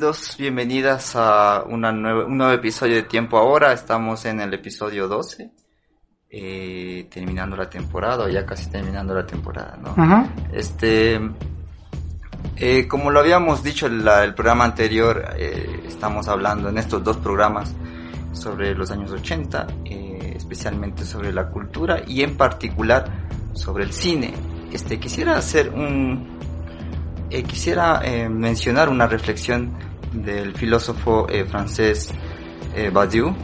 Dos, bienvenidas a una nueva- un nuevo episodio de Tiempo Ahora. Estamos en el episodio 12, eh, terminando la temporada, o ya casi terminando la temporada, ¿no? Ajá. Este, eh, como lo habíamos dicho en la- el programa anterior, eh, estamos hablando en estos dos programas sobre los años 80, eh, especialmente sobre la cultura y en particular sobre el cine. Este, quisiera hacer un, eh, quisiera eh, mencionar una reflexión del filósofo eh, francés eh, Badiou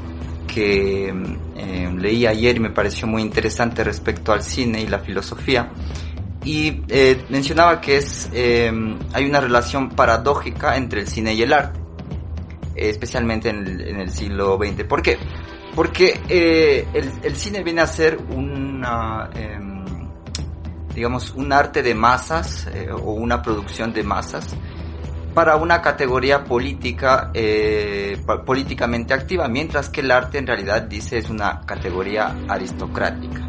que eh, leí ayer y me pareció muy interesante respecto al cine y la filosofía y eh, mencionaba que es eh, hay una relación paradójica entre el cine y el arte especialmente en el, en el siglo XX ¿por qué? porque eh, el, el cine viene a ser una em, digamos un arte de masas eh, o una producción de masas para una categoría política eh, políticamente activa mientras que el arte en realidad dice es una categoría aristocrática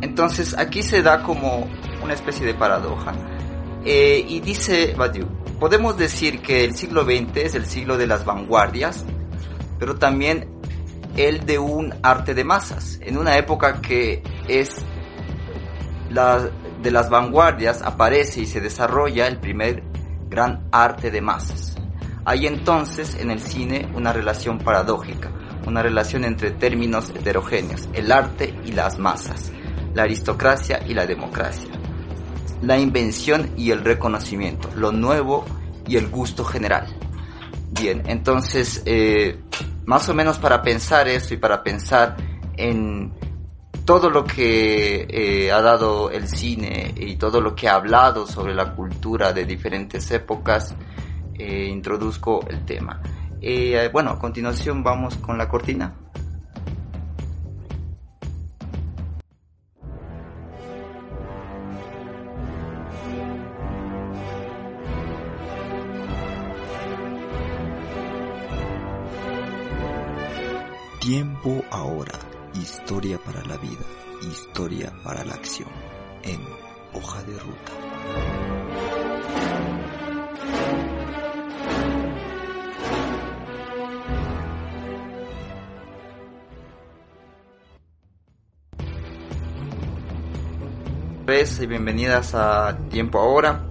entonces aquí se da como una especie de paradoja. Eh, y dice Badiou, podemos decir que el siglo XX es el siglo de las vanguardias, pero también el de un arte de masas, en una época que es la, de las vanguardias aparece y se desarrolla el primer gran arte de masas. Hay entonces en el cine una relación paradójica, una relación entre términos heterogéneos, el arte y las masas, la aristocracia y la democracia, la invención y el reconocimiento, lo nuevo y el gusto general. Bien, entonces, eh, más o menos para pensar eso y para pensar en todo lo que eh, ha dado el cine y todo lo que ha hablado sobre la cultura de diferentes épocas, eh, introduzco el tema. Eh, bueno, a continuación vamos con la cortina. Tiempo ahora. Historia para la vida. Historia para la acción. En hoja de ruta. vez y bienvenidas a Tiempo Ahora.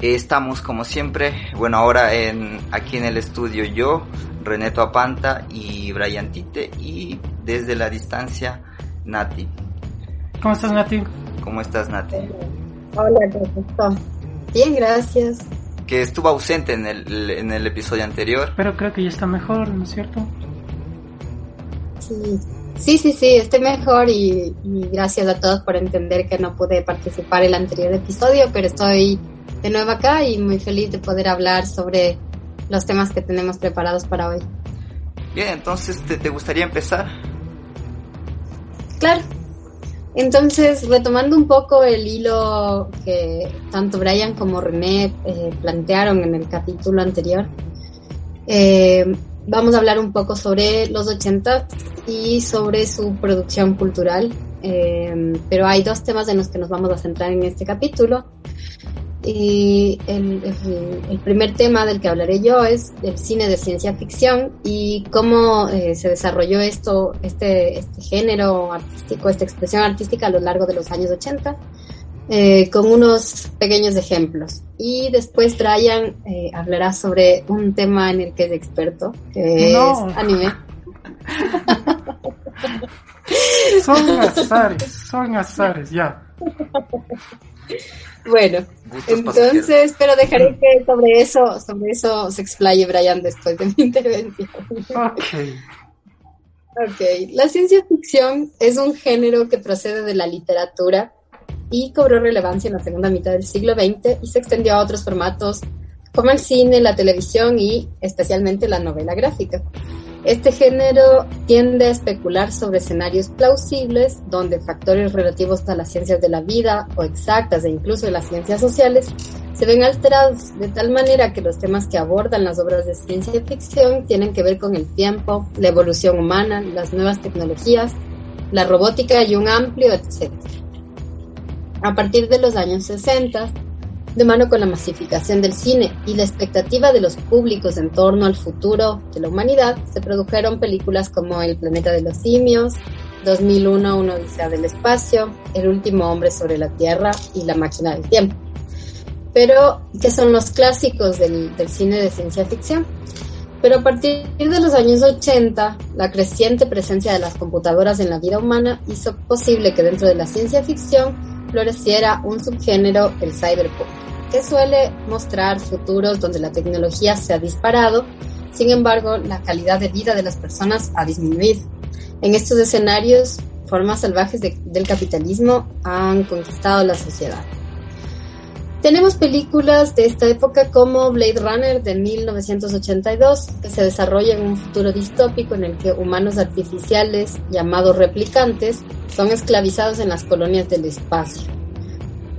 Estamos como siempre, bueno ahora en aquí en el estudio yo, Reneto Apanta y Brian Tite y desde la distancia Nati. ¿Cómo estás, Nati? ¿Cómo estás Nati? Hola, ¿cómo estás? Bien, gracias. Que estuvo ausente en el, en el episodio anterior. Pero creo que ya está mejor, ¿no es cierto? Sí, sí, sí, sí, estoy mejor y, y gracias a todos por entender que no pude participar en el anterior episodio, pero estoy de nuevo acá y muy feliz de poder hablar sobre los temas que tenemos preparados para hoy. Bien, entonces ¿te, te gustaría empezar? Claro. Entonces, retomando un poco el hilo que tanto Brian como René eh, plantearon en el capítulo anterior, eh, vamos a hablar un poco sobre los 80 y sobre su producción cultural. Eh, pero hay dos temas en los que nos vamos a centrar en este capítulo. Y el, el, el, primer tema del que hablaré yo es el cine de ciencia ficción y cómo eh, se desarrolló esto, este, este género artístico, esta expresión artística a lo largo de los años 80, eh, con unos pequeños ejemplos. Y después Brian eh, hablará sobre un tema en el que es experto, que No. es anime. Son azares, son azares, ya. Bueno, Gustos pasajeros. entonces, pero dejaré que sobre eso, sobre eso se explaye Brian después de mi intervención. Ok. Ok, la ciencia ficción es un género que procede de la literatura y cobró relevancia en la segunda mitad del siglo XX y se extendió a otros formatos como el cine, la televisión y especialmente la novela gráfica. Este género tiende a especular sobre escenarios plausibles donde factores relativos a las ciencias de la vida o exactas e incluso de las ciencias sociales se ven alterados de tal manera que los temas que abordan las obras de ciencia ficción tienen que ver con el tiempo, la evolución humana, las nuevas tecnologías, la robótica y un amplio etcétera. A partir de los años 60, de mano con la masificación del cine y la expectativa de los públicos en torno al futuro de la humanidad, se produjeron películas como El planeta de los simios, 2001, Una odisea del espacio, El último hombre sobre la Tierra y La máquina del tiempo. Pero, ¿qué son los clásicos del, del cine de ciencia ficción? Pero a partir de los años 80, la creciente presencia de las computadoras en la vida humana hizo posible que dentro de la ciencia ficción floreciera un subgénero, el cyberpunk, que suele mostrar futuros donde la tecnología se ha disparado, sin embargo, la calidad de vida de las personas ha disminuido. En estos escenarios, formas salvajes de- del capitalismo han conquistado la sociedad. Tenemos películas de esta época como Blade Runner de 1982, que se desarrolla en un futuro distópico en el que humanos artificiales llamados replicantes son esclavizados en las colonias del espacio.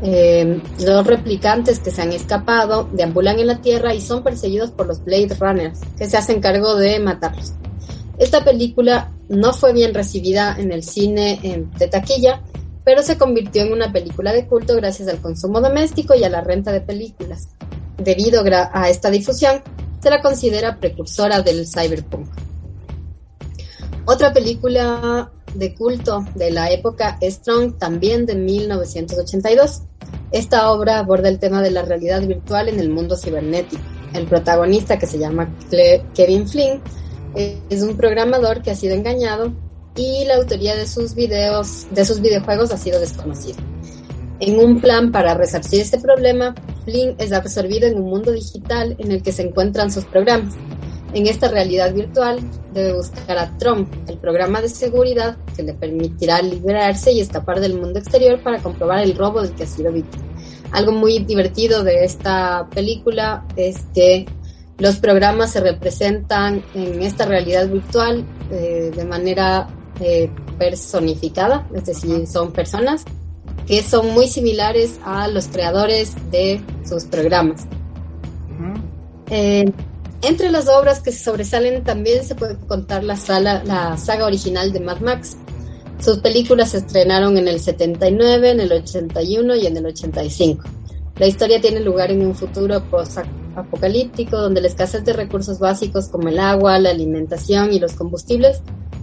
Eh, los replicantes que se han escapado deambulan en la Tierra y son perseguidos por los Blade Runners, que se hacen cargo de matarlos. Esta película no fue bien recibida en el cine de taquilla, pero se convirtió en una película de culto gracias al consumo doméstico y a la renta de películas. Debido a esta difusión, se la considera precursora del cyberpunk. Otra película de culto de la época es Strong, también de 1982. Esta obra aborda el tema de la realidad virtual en el mundo cibernético. El protagonista, que se llama Kevin Flynn, es un programador que ha sido engañado y la autoría de sus videos, de sus videojuegos ha sido desconocida. En un plan para resarcir este problema, Flynn es absorbido en un mundo digital en el que se encuentran sus programas. En esta realidad virtual debe buscar a Trump, el programa de seguridad que le permitirá liberarse y escapar del mundo exterior para comprobar el robo del que ha sido víctima. Algo muy divertido de esta película es que los programas se representan en esta realidad virtual eh, de manera eh, personificada, es decir, son personas que son muy similares a los creadores de sus programas. Eh, entre las obras que sobresalen también se puede contar la, sala, la saga original de Mad Max. Sus películas se estrenaron en el 79, en el 81 y en el 85. La historia tiene lugar en un futuro post-apocalíptico donde la escasez de recursos básicos como el agua, la alimentación y los combustibles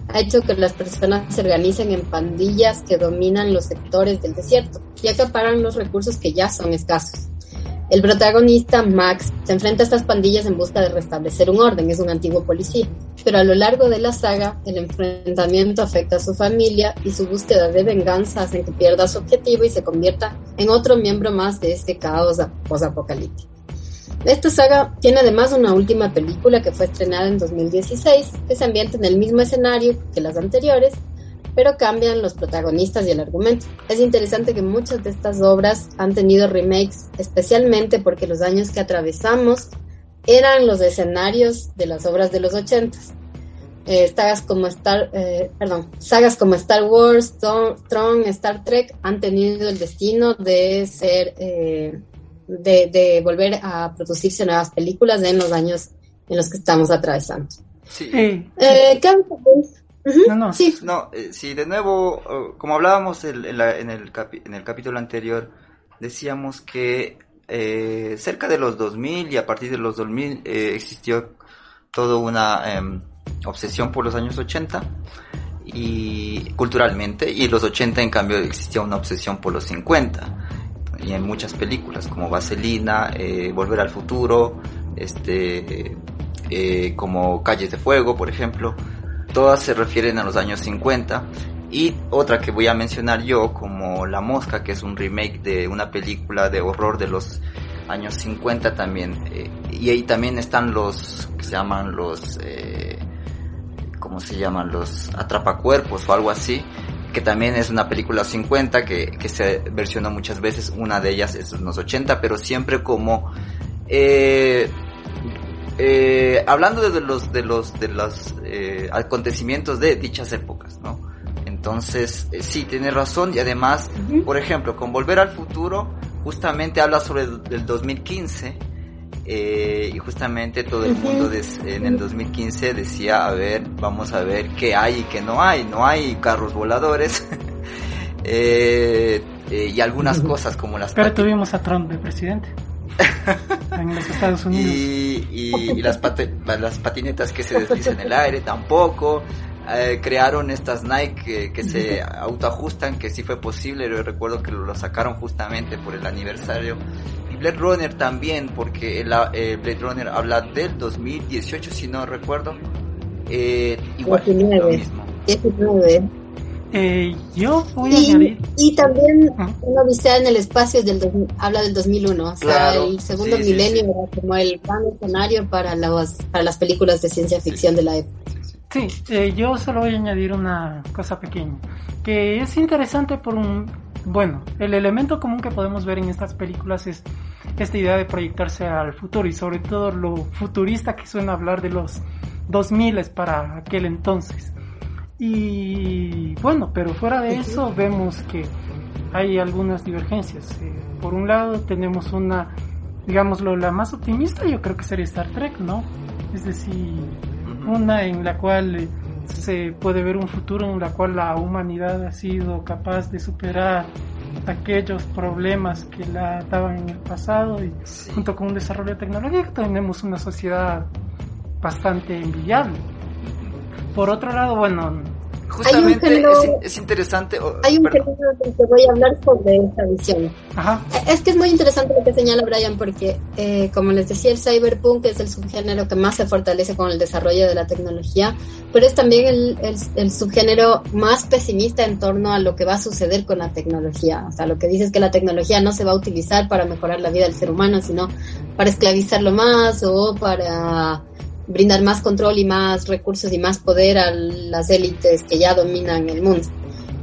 ha hecho que las personas se organicen en pandillas que dominan los sectores del desierto y acaparan los recursos que ya son escasos. El protagonista, Max, se enfrenta a estas pandillas en busca de restablecer un orden, es un antiguo policía, pero a lo largo de la saga el enfrentamiento afecta a su familia y su búsqueda de venganza hace que pierda su objetivo y se convierta en otro miembro más de este caos posapocalíptico. Esta saga tiene además una última película que fue estrenada en 2016, que se ambienta en el mismo escenario que las anteriores, pero cambian los protagonistas y el argumento. Es interesante que muchas de estas obras han tenido remakes, especialmente porque los años que atravesamos eran los escenarios de las obras de los 80. Eh, sagas como Star, eh, perdón, sagas como Star Wars, Tron, Star Trek han tenido el destino de ser, eh, de, de, volver a producirse nuevas películas en los años en los que estamos atravesando. Sí. Eh, ¿qué- No, no. Sí, No, eh, sí, de nuevo, eh, como hablábamos el- en, la- en el capi- en el capítulo anterior, decíamos que eh, cerca de los 2000 y a partir de los 2000 eh, existió toda una em, obsesión por los años 80 y culturalmente y los 80 en cambio existía una obsesión por los 50 y en muchas películas como Vaselina, eh, Volver al Futuro, este, eh, como Calles de Fuego, por ejemplo, todas se refieren a los años 50 y otra que voy a mencionar yo como La Mosca, que es un remake de una película de horror de los años 50 también. Eh, y ahí también están los que se llaman los eh, ¿cómo se llaman? los atrapacuerpos o algo así que también es una película 50 que, que se versionó muchas veces, una de ellas es en los 80, pero siempre como Eh, eh, hablando de los de los de los eh, acontecimientos de dichas épocas, ¿no? Entonces, eh, sí, tiene razón y además, por ejemplo, con Volver al Futuro, justamente habla sobre el, el 2015 eh, y justamente todo el mundo des- en el 2015 decía, a ver, vamos a ver qué hay y qué no hay. No hay carros voladores eh, eh, y algunas cosas como las Pero tuvimos a Trump de presidente. en los Estados Unidos. y, y- y las, las patinetas que se deslizan en el aire tampoco. Eh, crearon estas Nike que, que se autoajustan, que sí fue posible. Yo recuerdo que lo sacaron justamente por el aniversario. Blade Runner también, porque el, eh, Blade Runner habla del 2018, si no recuerdo. Eh, igual, lo 19. mismo. 19. Eh, yo voy a Y, añadir. y también Ujú. una odisea en el espacio es del dos- habla del 2001, o sea, Claro, el segundo sí, sí, milenio sí. era como el gran escenario para las, para las películas de ciencia ficción de la época. Sí, eh, yo solo voy a añadir una cosa pequeña, que es interesante por un... Bueno, el elemento común que podemos ver en estas películas es esta idea de proyectarse al futuro y sobre todo lo futurista que suena hablar de los 2000 para aquel entonces. Y bueno, pero fuera de eso vemos que hay algunas divergencias. Eh, por un lado tenemos una, digámoslo, la más optimista yo creo que sería Star Trek, ¿no? Es decir, una en la cual eh, se puede ver un futuro en la cual la humanidad ha sido capaz de superar aquellos problemas que la daban en el pasado y Sí. junto con un desarrollo tecnológico tenemos una sociedad bastante envidiable. Por otro lado, bueno, Justamente género- es, es interesante. oh, Hay un perdón. género del que voy a hablar sobre esta visión. ajá, Es que es muy interesante lo que señala Brian porque, eh, como les decía, el cyberpunk es el subgénero que más se fortalece con el desarrollo de la tecnología, pero es también el, el- el subgénero más pesimista en torno a lo que va a suceder con la tecnología. O sea, lo que dice es que la tecnología no se va a utilizar para mejorar la vida del ser humano, sino para esclavizarlo más o para brindar más control y más recursos y más poder a las élites que ya dominan el mundo.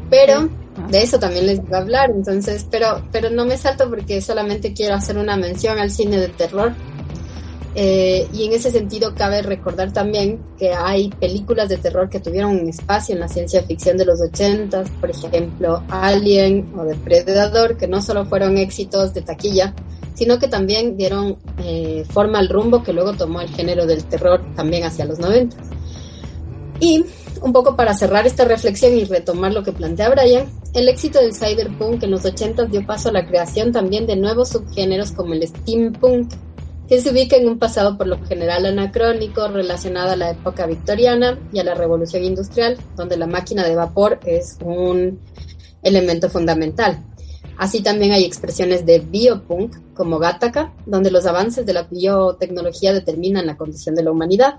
Pero de eso también les voy a hablar, entonces, pero, pero no me salto porque solamente quiero hacer una mención al cine de terror. Eh, y en ese sentido cabe recordar también que hay películas de terror que tuvieron un espacio en la ciencia ficción de los 80, por ejemplo Alien o Depredador, que no solo fueron éxitos de taquilla, sino que también dieron eh, forma al rumbo que luego tomó el género del terror también hacia los 90. Y un poco para cerrar esta reflexión y retomar lo que plantea Brian, el éxito del cyberpunk en los 80 dio paso a la creación también de nuevos subgéneros como el steampunk, que se ubica en un pasado por lo general anacrónico relacionado a la época victoriana y a la revolución industrial, donde la máquina de vapor es un elemento fundamental. Así también hay expresiones de biopunk como Gattaca, donde los avances de la biotecnología determinan la condición de la humanidad.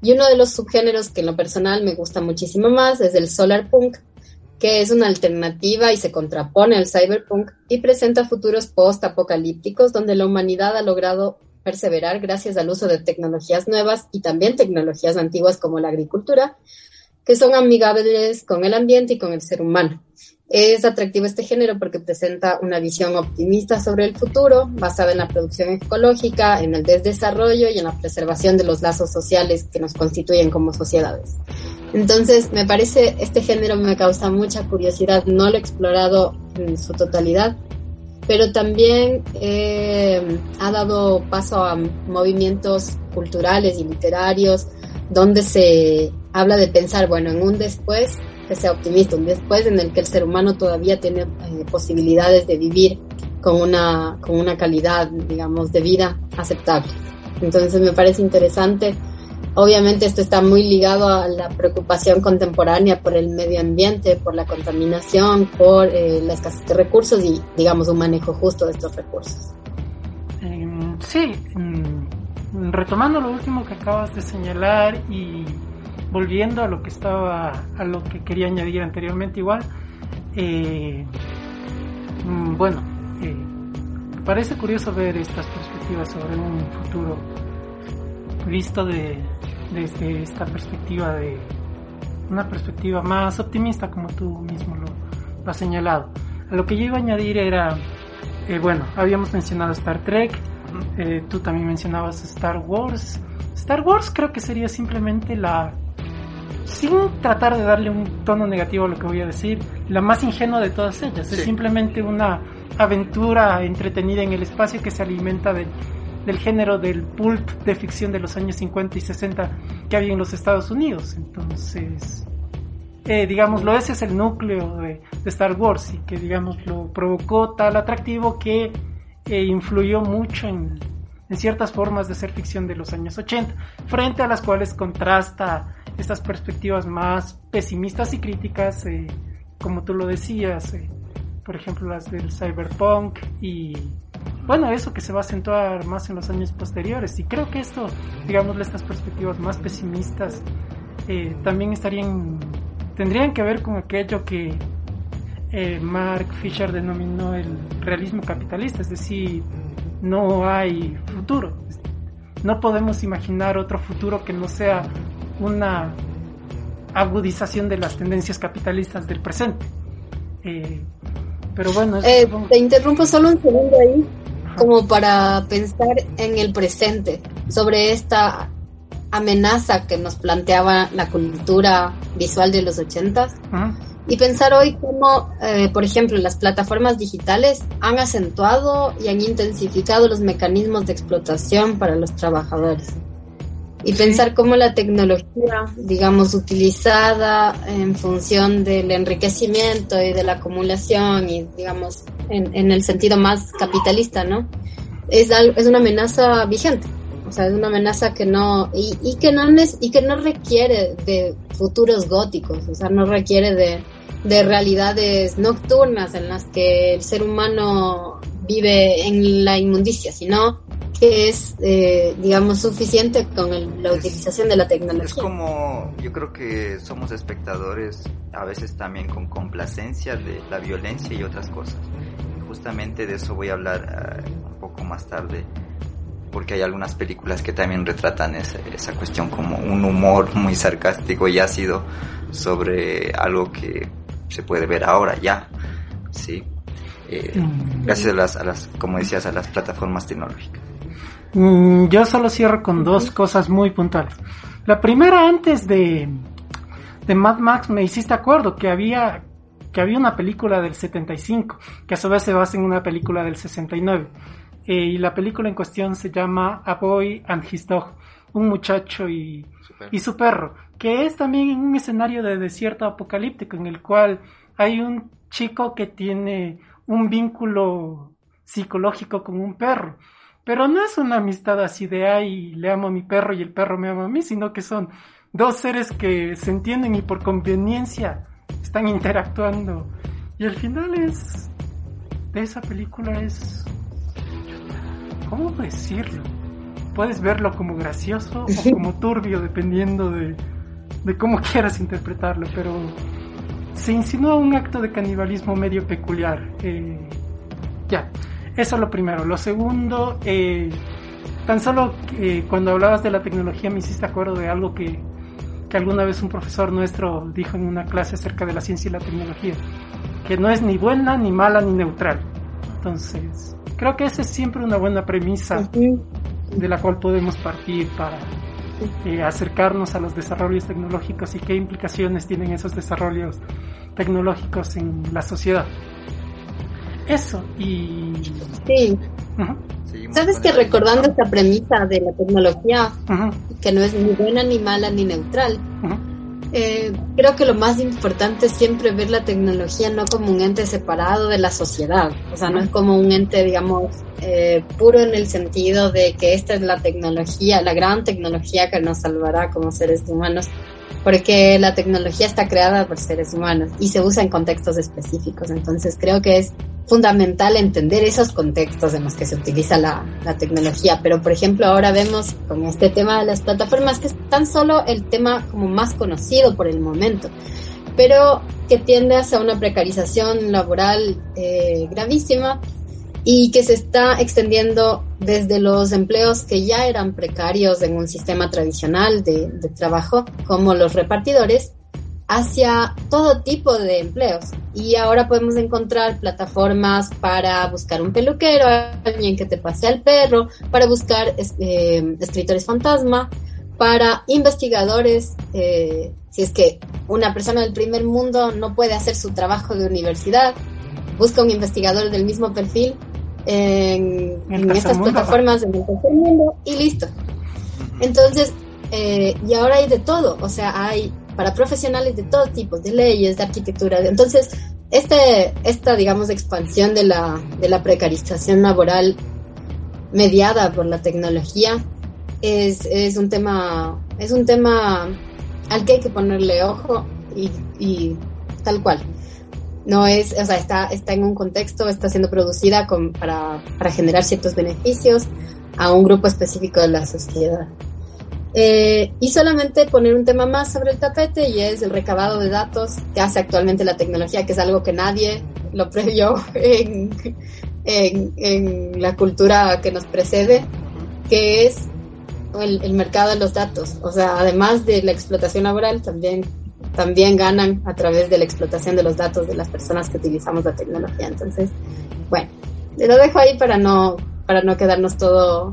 Y uno de los subgéneros que en lo personal me gusta muchísimo más es el solarpunk, que es una alternativa y se contrapone al cyberpunk y presenta futuros post-apocalípticos donde la humanidad ha logrado perseverar gracias al uso de tecnologías nuevas y también tecnologías antiguas como la agricultura, que son amigables con el ambiente y con el ser humano. Es atractivo este género porque presenta una visión optimista sobre el futuro, basada en la producción ecológica, en el desarrollo y en la preservación de los lazos sociales que nos constituyen como sociedades. Entonces, me parece, este género me causa mucha curiosidad, no lo he explorado en su totalidad, pero también eh, ha dado paso a movimientos culturales y literarios donde se habla de pensar, bueno, en un después que sea optimista, un después en el que el ser humano todavía tiene eh, posibilidades de vivir con una, con una calidad, digamos, de vida aceptable. Entonces me parece interesante. Obviamente esto está muy ligado a la preocupación contemporánea por el medio ambiente, por la contaminación, por eh, la escasez de recursos y, digamos, un manejo justo de estos recursos. Eh, sí, mm, retomando lo último que acabas de señalar y volviendo a lo que estaba, a lo que quería añadir anteriormente igual, eh, mm, bueno, eh, parece curioso ver estas perspectivas sobre un futuro visto de, desde esta perspectiva de una perspectiva más optimista como tú mismo lo, lo has señalado. A lo que yo iba a añadir era, eh, bueno, habíamos mencionado Star Trek, eh, tú también mencionabas Star Wars. Star Wars creo que sería simplemente la, sin tratar de darle un tono negativo a lo que voy a decir, la más ingenua de todas ellas. Es simplemente una aventura entretenida en el espacio que se alimenta del, del género del pulp de ficción de los años 50 y 60 que había en los Estados Unidos. Entonces, eh, digámoslo, ese es el núcleo de, de Star Wars y que, digamos, lo provocó tal atractivo que eh, influyó mucho en, en ciertas formas de ser ficción de los años 80, frente a las cuales contrasta estas perspectivas más pesimistas y críticas, eh, como tú lo decías, eh, por ejemplo, las del cyberpunk y, bueno, eso que se va a acentuar más en los años posteriores. Y creo que esto, digámosle, estas perspectivas más pesimistas eh, también estarían, tendrían que ver con aquello que eh, Mark Fisher denominó el realismo capitalista, es decir, no hay futuro. No podemos imaginar otro futuro que no sea una agudización de las tendencias capitalistas del presente. Eh, pero bueno, Eh, supongo- te interrumpo solo un segundo ahí, como para pensar en el presente, sobre esta amenaza que nos planteaba la cultura visual de los ochentas y pensar hoy cómo, eh, por ejemplo, las plataformas digitales han acentuado y han intensificado los mecanismos de explotación para los trabajadores. Y pensar cómo la tecnología, digamos, utilizada en función del enriquecimiento y de la acumulación y, digamos, en, en el sentido más capitalista, ¿no? Es, al- es una amenaza vigente. O sea, es una amenaza que no, y, y que no y que no requiere de futuros góticos, o sea, no requiere de, de realidades nocturnas en las que el ser humano vive en la inmundicia, sino que es, eh, digamos, suficiente con el- la Es- utilización de la Es tecnología. como, yo creo que somos espectadores a veces también con complacencia de la violencia y otras cosas. Justamente de eso voy a hablar eh, un poco más tarde, porque hay algunas películas que también retratan esa, esa cuestión como un humor muy sarcástico y ácido sobre algo que se puede ver ahora ya, ¿sí? Eh, Mm. gracias a las, a las, como decías, a las plataformas tecnológicas. Mm, Yo solo cierro con dos cosas muy puntuales. La primera, antes de, de Mad Max, me hiciste acuerdo que había, que había una película del 75, que a su vez se basa en una película del 69. Eh, y la película en cuestión se llama A Boy and His Dog, un muchacho y, y su perro, que es también en un escenario de desierto apocalíptico en el cual hay un chico que tiene un vínculo psicológico con un perro. Pero no es una amistad así de ay, le amo a mi perro y el perro me ama a mí, sino que son dos seres que se entienden y por conveniencia están interactuando. Y el final es de esa película es ¿cómo decirlo? Puedes verlo como gracioso o como turbio dependiendo de, de cómo quieras interpretarlo, pero se insinúa un acto de canibalismo medio peculiar. eh, ya, eso es lo primero. Lo segundo, eh, tan solo eh, cuando hablabas de la tecnología me hiciste acuerdo de algo que, que alguna vez un profesor nuestro dijo en una clase acerca de la ciencia y la tecnología, que no es ni buena, ni mala, ni neutral. Entonces, creo que esa es siempre una buena premisa de la cual podemos partir para eh, acercarnos a los desarrollos tecnológicos y qué implicaciones tienen esos desarrollos tecnológicos en la sociedad. Eso, y... Sí, sabes que recordando esta premisa de la tecnología, que no es ni buena, ni mala, ni neutral. Eh, creo que lo más importante es siempre ver la tecnología no como un ente separado de la sociedad, o sea, no es como un ente, digamos, eh, puro en el sentido de que esta es la tecnología, la gran tecnología que nos salvará como seres humanos, porque la tecnología está creada por seres humanos y se usa en contextos específicos, entonces creo que es fundamental entender esos contextos en los que se utiliza la, la tecnología. Pero, por ejemplo, ahora vemos con este tema de las plataformas que es tan solo el tema como más conocido por el momento, pero que tiende hacia una precarización laboral eh, gravísima y que se está extendiendo desde los empleos que ya eran precarios en un sistema tradicional de, de trabajo, como los repartidores, hacia todo tipo de empleos. Y ahora podemos encontrar plataformas para buscar un peluquero, alguien que te pase al perro, para buscar eh, escritores fantasma, para investigadores, eh, si es que una persona del primer mundo no puede hacer su trabajo de universidad, busca un investigador del mismo perfil en, en estas plataformas del tercer mundo y listo. Entonces, eh, y ahora hay de todo, o sea, hay para profesionales de todo tipo, de leyes, de arquitectura. Entonces, este, esta, digamos, expansión de la, de la precarización laboral mediada por la tecnología es, es un tema, es un tema al que hay que ponerle ojo y, y tal cual. No es, o sea, está, está en un contexto, está siendo producida con, para, para generar ciertos beneficios a un grupo específico de la sociedad. Eh, y solamente poner un tema más sobre el tapete y es el recabado de datos que hace actualmente la tecnología, que es algo que nadie lo previó en, en, la cultura que nos precede, que es el, el, mercado de los datos. O sea, además de la explotación laboral, también, también ganan a través de la explotación de los datos de las personas que utilizamos la tecnología. Entonces, bueno, lo dejo ahí para no, para no quedarnos todo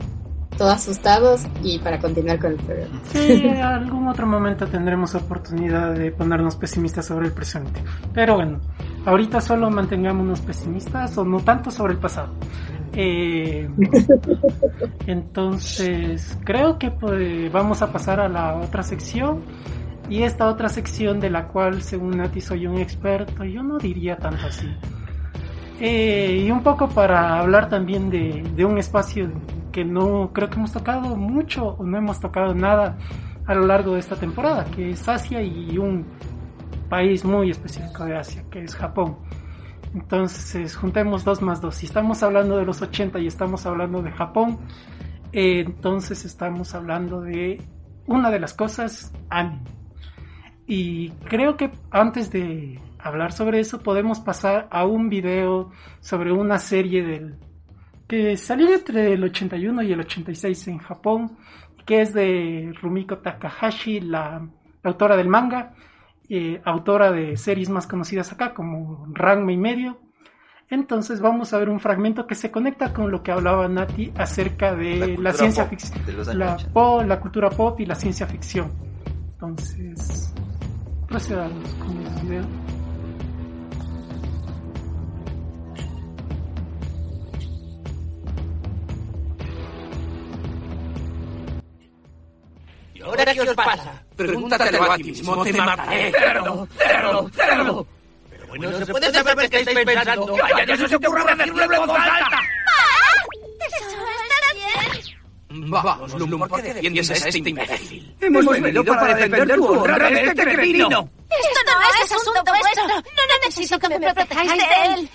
todos asustados y para continuar con el programa. Sí, en algún otro momento tendremos oportunidad de ponernos pesimistas sobre el presente. Pero bueno, ahorita solo mantengámonos pesimistas o no tanto sobre el pasado. Eh, entonces, creo que pues, vamos a pasar a la otra sección. Y esta otra sección de la cual, según Nati, soy un experto, yo no diría tanto así. Eh, y un poco para hablar también de, de un espacio que no creo que hemos tocado mucho o no hemos tocado nada a lo largo de esta temporada, que es Asia y un país muy específico de Asia, que es Japón. Entonces, juntemos dos más dos. Si estamos hablando de los 80 y estamos hablando de Japón, eh, entonces estamos hablando de una de las cosas anime. Y creo que antes de hablar sobre eso, podemos pasar a un video sobre una serie del que salió entre el 81 y el 86 en Japón, que es de Rumiko Takahashi, la, autora del manga, eh, autora de series más conocidas acá como Ranma y medio. Entonces vamos a ver un fragmento que se conecta con lo que hablaba Nati acerca de la, ciencia ficción, la, la cultura pop y la ciencia ficción. Entonces, procedamos con el video. ¿Ahora qué os pasa? Pregúntatelo a ti mismo, te mataré. Cerdo, cerdo, cerdo. Pero bueno, no se puede saber qué estáis pensando. Vaya, ya se os ocurre decirlo en voz alta. ¿Eso está bien? Vamos, Lumba, ¿por qué defiendes a este imbécil? Hemos venido para defender tu honra de este cretino. Esto no es asunto vuestro. No necesito que me protejáis de él.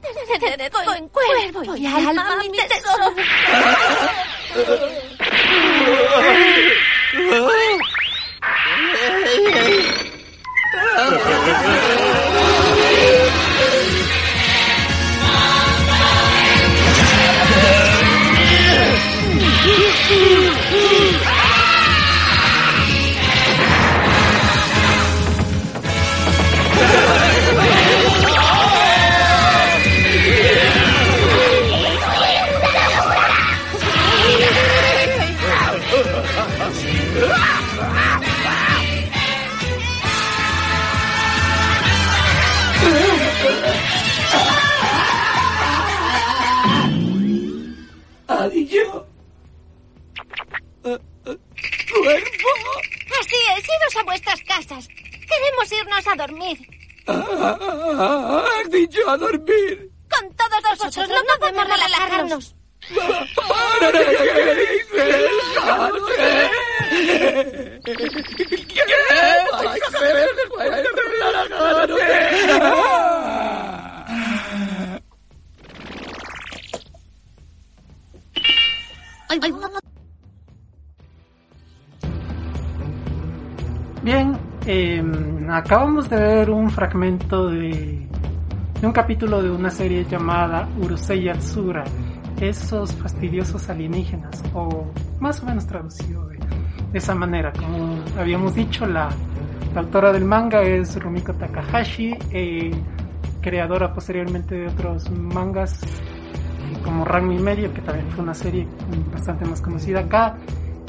Te con cuerpo y alma, mi tesoro. Adillo. Fragmento de, un capítulo de una serie llamada Urusei Yatsura, esos fastidiosos alienígenas, o más o menos traducido de, esa manera. Como habíamos dicho, la autora del manga es Rumiko Takahashi, eh, creadora posteriormente de otros mangas eh, como Ranma y Medio, que también fue una serie bastante más conocida acá,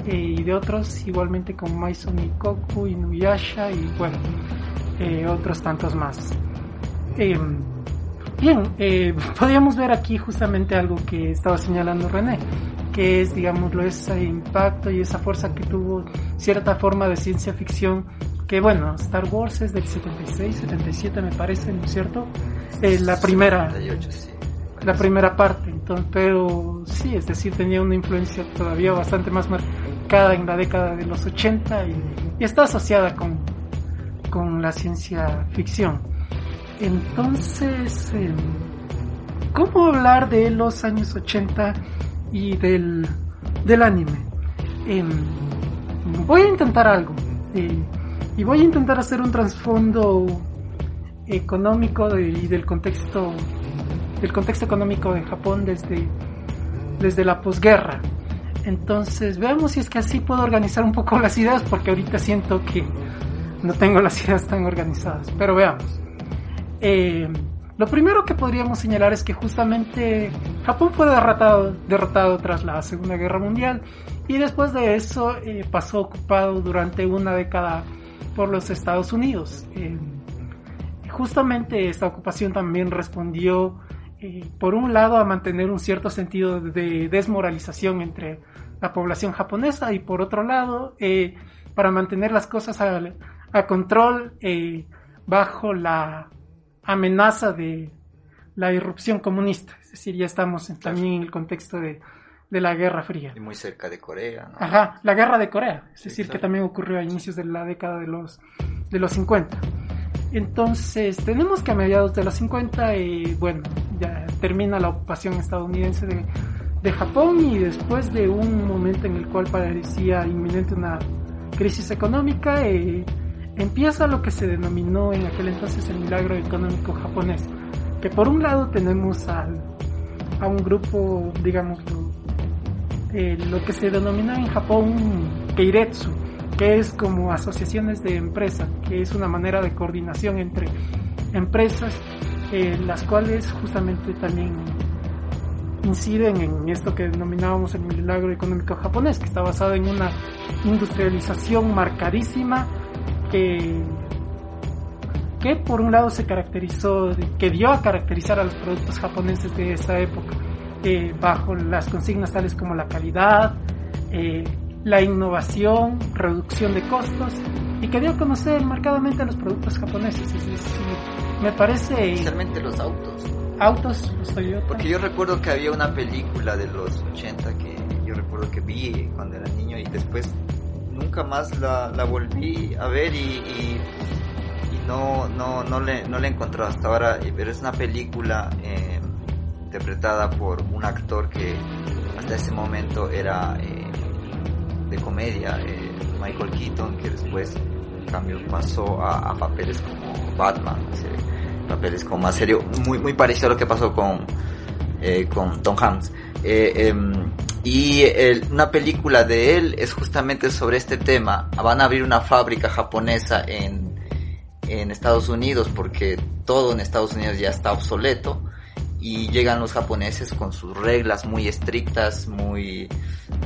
eh, y de otros igualmente como Maison Koku, Inuyasha y bueno, eh, otros tantos más. Eh, bien, eh, podríamos ver aquí justamente algo que estaba señalando René, que es, digámoslo, ese impacto y esa fuerza que tuvo cierta forma de ciencia ficción, que bueno, Star Wars es del 76, 77 me parece, ¿no es cierto? Eh, la primera, 78, sí. la primera parte, entonces, pero sí, es decir, tenía una influencia todavía bastante más marcada en la década de los 80 y, y está asociada con, la ciencia ficción. Entonces, eh, ¿cómo hablar de los años 80 y del, del anime? Eh, voy a intentar algo eh, y voy a intentar hacer un trasfondo económico y del contexto del contexto económico de Japón desde desde la posguerra. Entonces, veamos si es que así puedo organizar un poco las ideas porque ahorita siento que no tengo las ideas tan organizadas, pero veamos. Eh, lo primero que podríamos señalar es que justamente Japón fue derrotado, tras la Segunda Guerra Mundial y después de eso eh, pasó ocupado durante una década por los Estados Unidos. Eh, justamente esta ocupación también respondió, por un lado, a mantener un cierto sentido de desmoralización entre la población japonesa y por otro lado, para mantener las cosas a, a control eh, bajo la amenaza de la irrupción comunista. Es decir, ya estamos en- también en el contexto de, de la Guerra Fría. Y muy cerca de Corea, ¿no? Ajá, la guerra de Corea, es Sí, decir, claro. que también ocurrió a inicios de la década de los, de los 50. Entonces, tenemos que a mediados de los 50, eh, bueno, ya termina la ocupación estadounidense de, de Japón y después de un momento en el cual parecía inminente una crisis económica, eh, empieza lo que se denominó en aquel entonces el milagro económico japonés. Que por un lado tenemos a un grupo, digámoslo, eh, lo que se denomina en Japón Keiretsu, que es como asociaciones de empresas, que es una manera de coordinación entre empresas, eh, las cuales justamente también inciden en esto que denominábamos el milagro económico japonés, que está basado en una industrialización marcadísima que que por un lado se caracterizó, que dio a caracterizar a los productos japoneses de esa época, eh, bajo las consignas tales como la calidad, eh, la innovación, reducción de costos, y que dio a conocer marcadamente a los productos japoneses. Es decir, me parece Especialmente los autos. autos, los Toyota. Porque yo recuerdo que había una película de los 80 que yo recuerdo que vi cuando era niño y después nunca más la, la volví a ver y, y, no, no, no, le, no la he hasta ahora. eh, Pero es una película eh, interpretada por un actor que hasta ese momento era eh, de comedia, eh, Michael Keaton, que después en cambio pasó a, papeles como Batman, papeles como más serio, muy, muy parecido a lo que pasó con, eh, con Tom Hanks. Y el- una película de él es justamente sobre este tema. Van a abrir una fábrica japonesa en, en Estados Unidos porque todo en Estados Unidos ya está obsoleto y llegan los japoneses con sus reglas muy estrictas, muy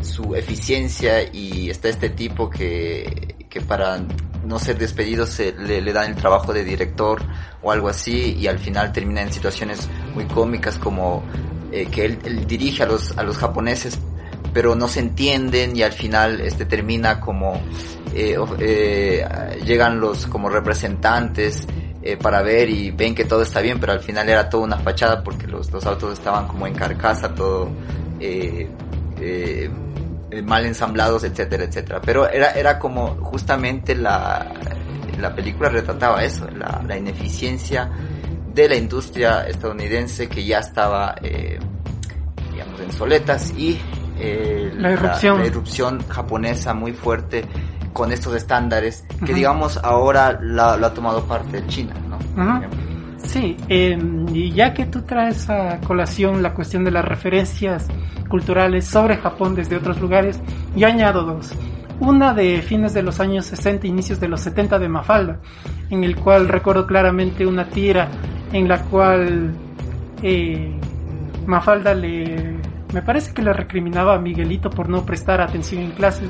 su eficiencia y está este tipo que, que para no ser despedido se le, le dan el trabajo de director o algo así y al final termina en situaciones muy cómicas como eh, que él, él dirige a los, a los japoneses pero no se entienden y al final este termina como eh, eh, llegan los como representantes eh, para ver y ven que todo está bien pero al final era toda una fachada porque los, los autos estaban como en carcasa todo eh, eh, mal ensamblados etcétera etcétera. Pero era era como justamente la la película retrataba eso la, la ineficiencia de la industria estadounidense que ya estaba eh, digamos en soletas y eh, La irrupción. la irrupción japonesa muy fuerte con estos estándares que digamos ahora la, lo ha tomado parte de China ¿no? Sí, eh, y ya que tú traes a colación la cuestión de las referencias culturales sobre Japón desde otros lugares, yo añado dos. Una de fines de los años 60, inicios de los 70 de Mafalda, en el cual recuerdo claramente una tira en la cual eh, Mafalda le me parece que le recriminaba a Miguelito por no prestar atención en clases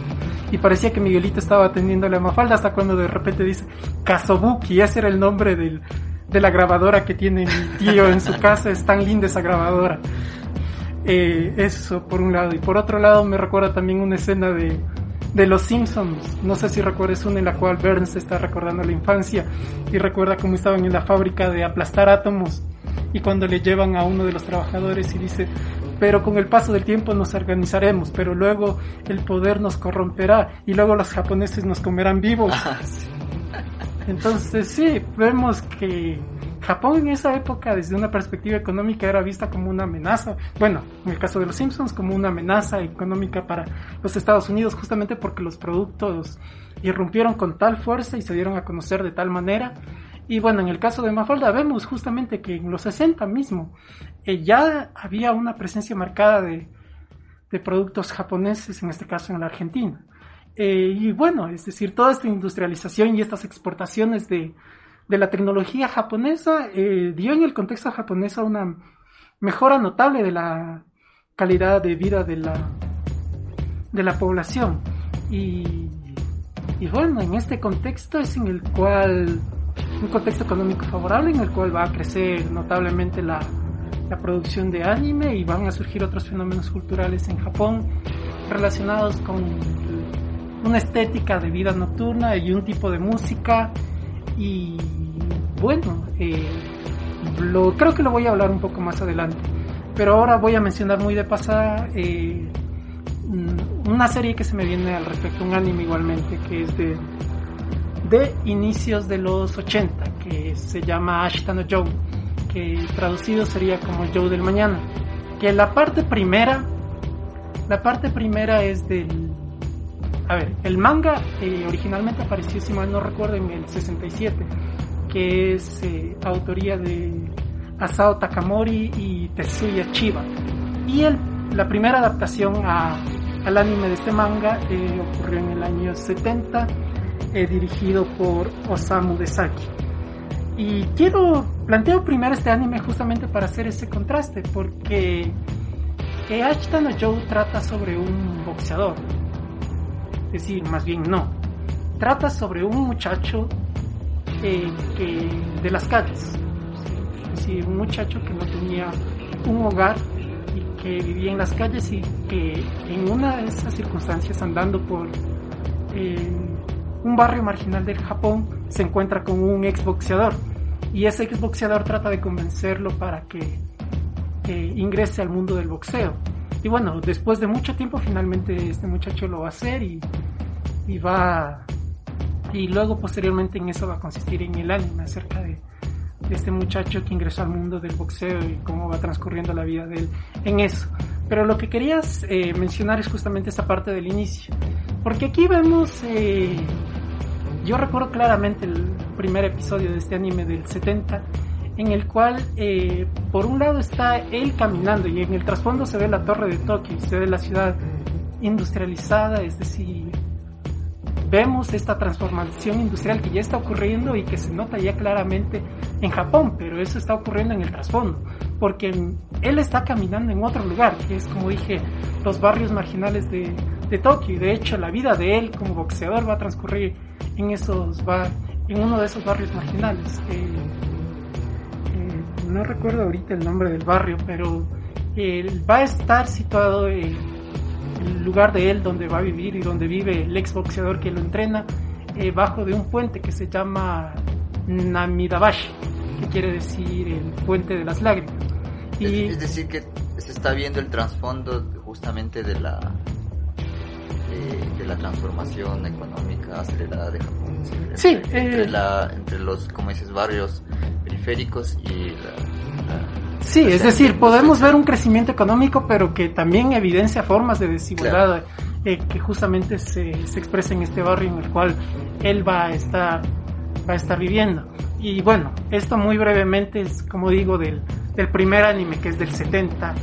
y parecía que Miguelito estaba atendiéndole a Mafalda hasta cuando de repente dice Kazobuki, ese era el nombre del, de la grabadora que tiene mi tío en su casa, es tan linda esa grabadora. Eh, eso por un lado y por otro lado me recuerda también una escena de, de Los Simpsons. No sé si recuerdas una en la cual Burns está recordando la infancia y recuerda cómo estaban en la fábrica de aplastar átomos y cuando le llevan a uno de los trabajadores y dice, pero con el paso del tiempo nos organizaremos, pero luego el poder nos corromperá y luego los japoneses nos comerán vivos. Ah. Entonces sí, vemos que Japón en esa época desde una perspectiva económica era vista como una amenaza, bueno, en el caso de los Simpsons como una amenaza económica para los Estados Unidos justamente porque los productos irrumpieron con tal fuerza y se dieron a conocer de tal manera. Y bueno, en el caso de Mafalda vemos justamente que en los 60 mismo eh, ya había una presencia marcada de, de productos japoneses, en este caso en la Argentina. Eh, y bueno, es decir, toda esta industrialización y estas exportaciones de, de la tecnología japonesa eh, dio en el contexto japonés una mejora notable de la calidad de vida de la, de la población. Y, y bueno, en este contexto es en el cual, un contexto económico favorable en el cual va a crecer notablemente la, la producción de anime y van a surgir otros fenómenos culturales en Japón relacionados con una estética de vida nocturna y un tipo de música y bueno eh, lo creo que lo voy a hablar un poco más adelante pero ahora voy a mencionar muy de pasada eh, una serie que se me viene al respecto un anime igualmente que es de inicios de los 80 que se llama Ashita no Joe que traducido sería como Joe del mañana que la parte primera la parte primera es del a ver, el manga eh, originalmente apareció, si mal no recuerdo, en el 67, que es eh, autoría de Asao Takamori y Tetsuya Chiba. Y el, la primera adaptación a, al anime de este manga eh, ocurrió en el año 70, eh, dirigido por Osamu Dezaki. Y quiero, planteo primero este anime justamente para hacer ese contraste, porque Ashita no Joe trata sobre un boxeador, es decir, más bien no. Trata sobre un muchacho de las calles. Es decir, un muchacho que no tenía un hogar y que vivía en las calles y que en una de esas circunstancias andando por eh, un barrio marginal del Japón se encuentra con un exboxeador y ese exboxeador trata de convencerlo para que, que ingrese al mundo del boxeo. Y bueno, después de mucho tiempo finalmente este muchacho lo va a hacer y, y va... Y luego posteriormente en eso va a consistir en el anime acerca de, de este muchacho que ingresó al mundo del boxeo y cómo va transcurriendo la vida de él en eso. Pero lo que querías eh, mencionar es justamente esta parte del inicio. Porque aquí vemos, eh, yo recuerdo claramente el primer episodio de este anime del 70, en el cual eh, por un lado está él caminando y en el trasfondo se ve la torre de Tokio, se ve la ciudad industrializada, es decir, vemos esta transformación industrial que ya está ocurriendo y que se nota ya claramente en Japón, pero eso está ocurriendo en el trasfondo, porque él está caminando en otro lugar, que es como dije, los barrios marginales de, de Tokio, y de hecho la vida de él como boxeador va a transcurrir en esos va en uno de esos barrios marginales. Eh, eh, no recuerdo ahorita el nombre del barrio, pero él va a estar situado en el lugar de él donde va a vivir y donde vive el ex boxeador que lo entrena, eh, bajo de un puente que se llama Namidabashi, que quiere decir el puente de las lágrimas. Y Es, es decir, que se está viendo el trasfondo justamente de la de, de la transformación económica acelerada de Japón. ¿sí? Entre eh, la, entre los, como dices, barrios periféricos y la... Sí, es decir, podemos ver un crecimiento económico, pero que también evidencia formas de desigualdad eh, que justamente se, se expresa en este barrio en el cual él va a estar, va a estar viviendo. Y bueno, esto muy brevemente es, como digo, del, del primer anime que es del 70,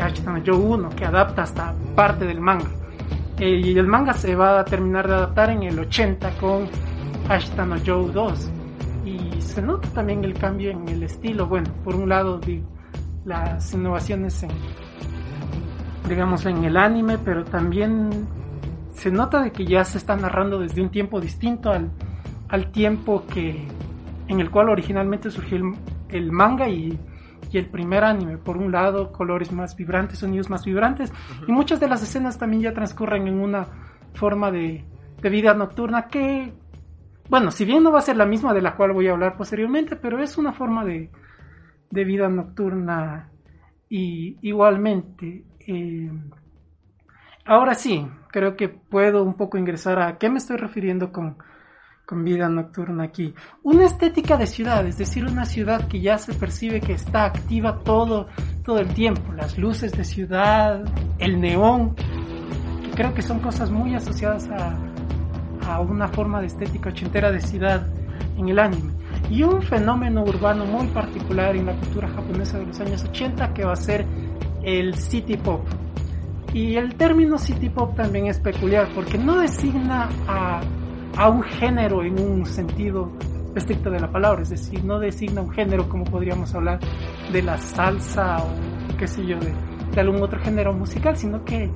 Ashita no Joe 1, que adapta hasta parte del manga. Eh, y el manga se va a terminar de adaptar en el 80 con Ashita no Joe 2. Y se nota también el cambio en el estilo. Bueno, por un lado, digo, las innovaciones en, digamos, en el anime, pero también se nota de que ya se está narrando desde un tiempo distinto al, al tiempo que en el cual originalmente surgió el, el manga y, y el primer anime. Por un lado, colores más vibrantes, sonidos más vibrantes, y muchas de las escenas también ya transcurren en una forma de, de vida nocturna que, bueno, si bien no va a ser la misma de la cual voy a hablar posteriormente, pero es una forma de, de vida nocturna y igualmente. eh, ahora sí, creo que puedo un poco ingresar a qué me estoy refiriendo con, con vida nocturna aquí. Una estética de ciudad, es decir, una ciudad que ya se percibe que está activa todo, todo el tiempo. Las luces de ciudad, el neón, que creo que son cosas muy asociadas a, a una forma de estética ochentera de ciudad en el anime. Y un fenómeno urbano muy particular en la cultura japonesa de los años 80 que va a ser el city pop. Y el término city pop también es peculiar porque no designa a, a un género en un sentido estricto de la palabra, es decir, no designa un género como podríamos hablar de la salsa o qué sé yo, de, de algún otro género musical, sino que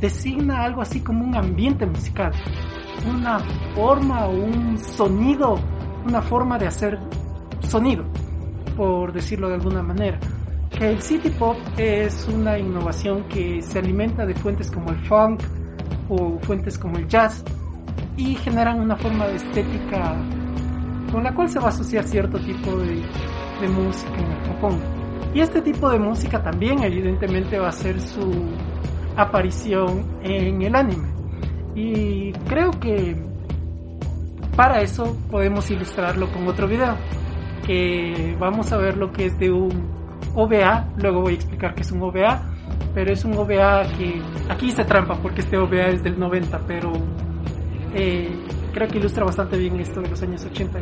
designa algo así como un ambiente musical, una forma o un sonido, una forma de hacer sonido, por decirlo de alguna manera. Que el city pop es una innovación que se alimenta de fuentes como el funk o fuentes como el jazz y generan una forma de estética con la cual se va a asociar cierto tipo de, música en Japón. Y este tipo de música también evidentemente va a ser su aparición en el anime. Y creo que para eso podemos ilustrarlo con otro video, que vamos a ver lo que es de un OVA, luego voy a explicar qué es un OVA, pero es un OVA que aquí se trampa porque este OVA es del 90, pero eh, creo que ilustra bastante bien esto de los años 80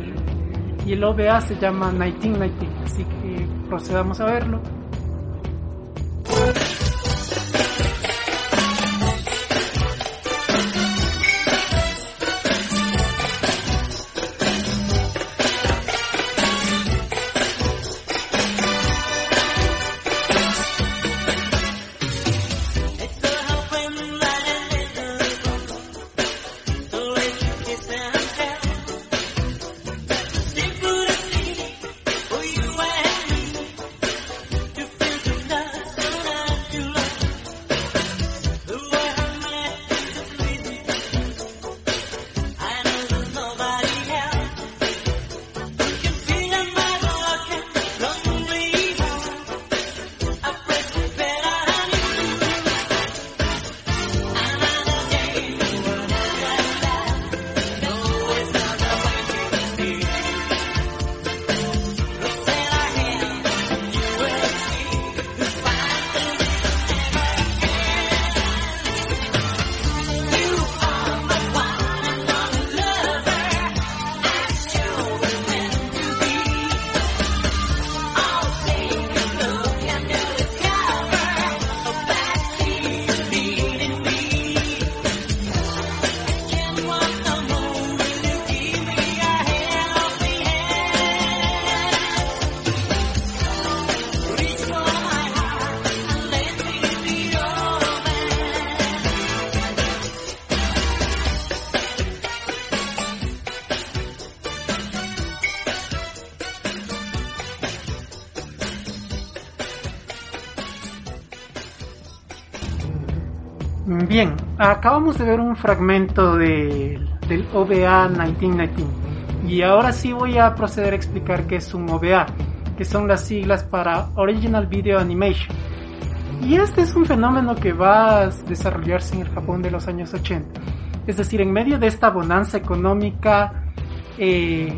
y, el OVA se llama 1919, así que procedamos a verlo. Bien, acabamos de ver un fragmento de- del OVA 1919 y ahora sí voy a proceder a explicar qué es un OVA, que son las siglas para Original Video Animation. Y este es un fenómeno que va a desarrollarse en el Japón de los años 80. Es decir, en medio de esta bonanza económica, eh,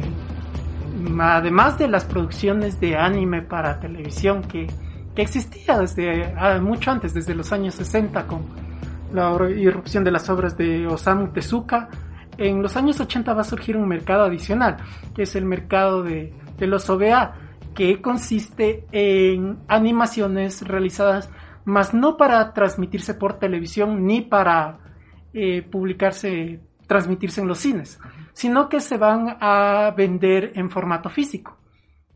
además de las producciones de anime para televisión que, que existía desde ah, mucho antes, desde los años 60 con la irrupción de las obras de Osamu Tezuka, en los años 80 va a surgir un mercado adicional, que es el mercado de, de los OVA, que consiste en animaciones realizadas, más no para transmitirse por televisión ni para eh, publicarse, transmitirse en los cines, sino que se van a vender en formato físico.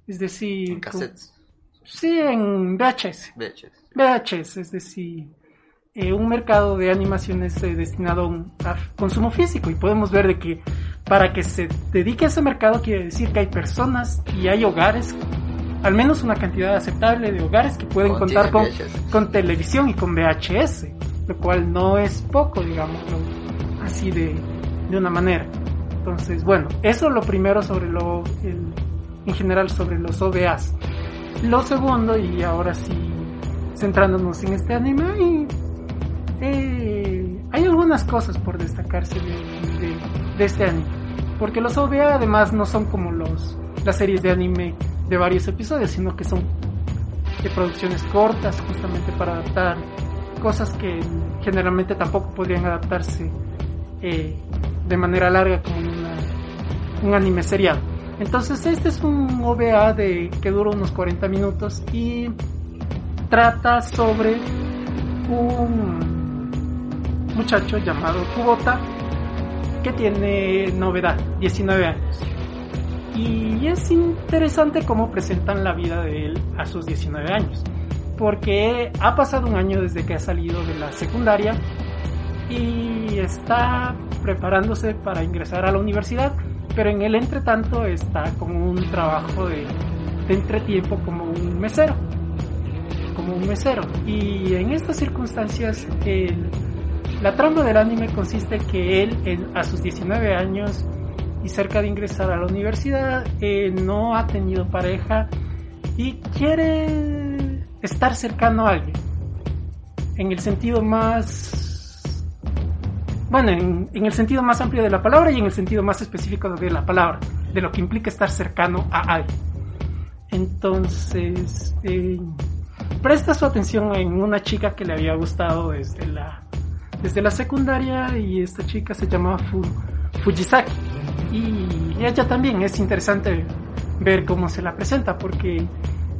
Es decir, En cassettes. sí, en VHS. VHS. VHS, es decir, eh, un mercado de animaciones eh, destinado a, un, a consumo físico y podemos ver de que para que se dedique a ese mercado quiere decir que hay personas y hay hogares, al menos una cantidad aceptable de hogares que pueden Oh, contar con, con televisión y con VHS, lo cual no es poco, digámoslo así de, de una manera. Entonces, bueno, eso es lo primero sobre lo, el- en general sobre los OVAs. Lo segundo, y ahora sí, centrándonos en este anime, hay, eh, hay algunas cosas por destacarse de, este anime. Porque los OVA además no son como los, las series de anime de varios episodios, sino que son de producciones cortas justamente para adaptar cosas que generalmente tampoco podrían adaptarse eh, de manera larga como una- un anime serial. Entonces este es un OVA de que dura unos 40 minutos y trata sobre un muchacho llamado Kubota que tiene novedad, 19 años. Y es interesante cómo presentan la vida de él a sus 19 años. Porque ha pasado un año desde que ha salido de la secundaria y está preparándose para ingresar a la universidad, pero en el entretanto está como un trabajo de, de entretiempo como un mesero, como un mesero. Y en estas circunstancias el- la trama del anime consiste que él a sus 19 años y cerca de ingresar a la universidad eh, no ha tenido pareja y quiere estar cercano a alguien. En el sentido más bueno en, en el sentido más amplio de la palabra y en el sentido más específico de la palabra de lo que implica estar cercano a alguien. Entonces eh, presta su atención en una chica que le había gustado desde la desde la secundaria y esta chica se llama Fu- Fujisaki. Y ella también es interesante ver cómo se la presenta porque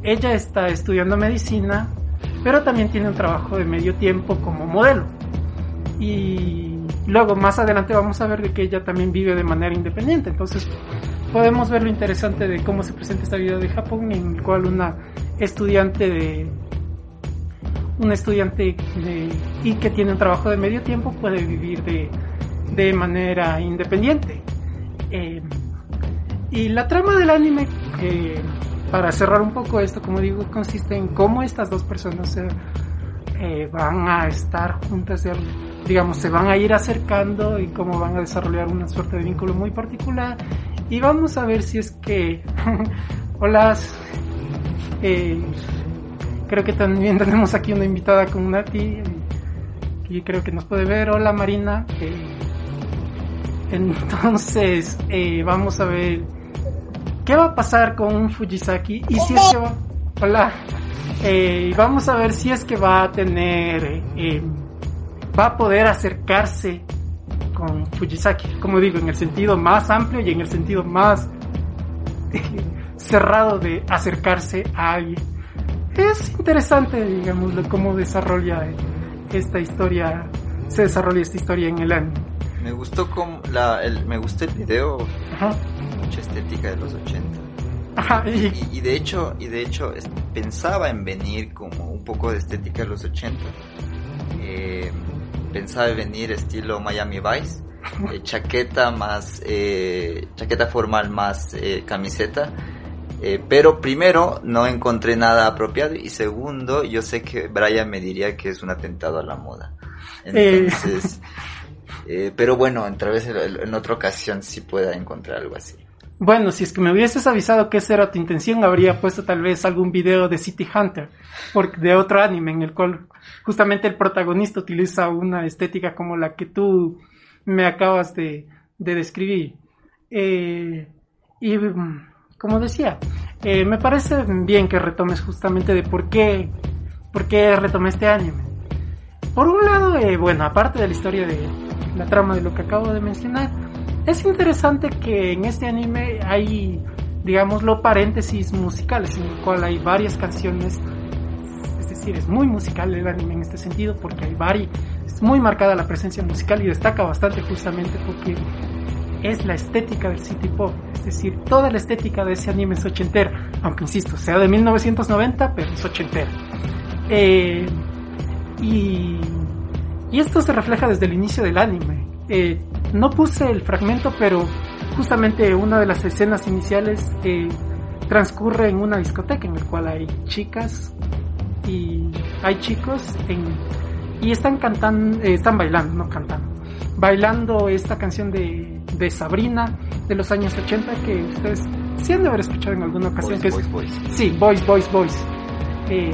ella está estudiando medicina pero también tiene un trabajo de medio tiempo como modelo. Y luego más adelante vamos a ver de que ella también vive de manera independiente. Entonces podemos ver lo interesante de cómo se presenta esta vida de Japón en el cual una estudiante de un estudiante y que tiene un trabajo de medio tiempo puede vivir de, de manera independiente. Eh, y la trama del anime, para cerrar un poco esto, como digo, consiste en cómo estas dos personas se, eh, van a estar juntas, digamos, se van a ir acercando y cómo van a desarrollar una suerte de vínculo muy particular. Y vamos a ver si es que... Hola. Eh, creo que también tenemos aquí una invitada con Nati y creo que nos puede ver. Hola Marina. Eh, entonces, eh, vamos a ver qué va a pasar con Fujisaki y si es que va... Hola. Eh, vamos a ver si es que va a tener... eh, va a poder acercarse con Fujisaki, como digo, en el sentido más amplio y en el sentido más cerrado de acercarse a alguien. Es interesante, digamos, cómo desarrolla esta historia, se desarrolla esta historia en el anime. Me gustó como la, el, me gustó el video, Ajá. mucha estética de los 80. Ajá, y- Y, y de hecho, y de hecho pensaba en venir como un poco de estética de los 80. Eh, pensaba en venir estilo Miami Vice, eh, chaqueta más, eh, chaqueta formal más camiseta. Eh, pero primero no encontré nada apropiado y segundo yo sé que Brian me diría que es un atentado a la moda. Entonces, eh, pero bueno, en, vez en, otra ocasión sí pueda encontrar algo así. Bueno, si es que me hubieses avisado que esa era tu intención, habría puesto tal vez algún video de City Hunter, por- de otro anime en el cual justamente el protagonista utiliza una estética como la que tú me acabas de, de describir. Eh, y mm, como decía, eh, me parece bien que retomes justamente de por qué, por qué retomé este anime. Por un lado, eh, bueno, aparte de la historia de la trama de lo que acabo de mencionar, es interesante que en este anime hay, digámoslo, paréntesis musicales, en el cual hay varias canciones, es decir, es muy musical el anime en este sentido, porque hay varias, es muy marcada la presencia musical y destaca bastante justamente porque es la estética del city pop, es decir, toda la estética de ese anime es ochentera, aunque insisto, sea de 1990, pero es ochentera. Eh, y, y esto se refleja desde el inicio del anime. Eh, no puse el fragmento, pero justamente una de las escenas iniciales eh, transcurre en una discoteca en la cual hay chicas y hay chicos en, y están cantando, eh, están bailando, no cantando, bailando esta canción de, de Sabrina de los años 80 que ustedes sí han de haber escuchado en alguna ocasión. Boys, que es- boys, boys. Sí, Boys, Boys, Boys. Eh,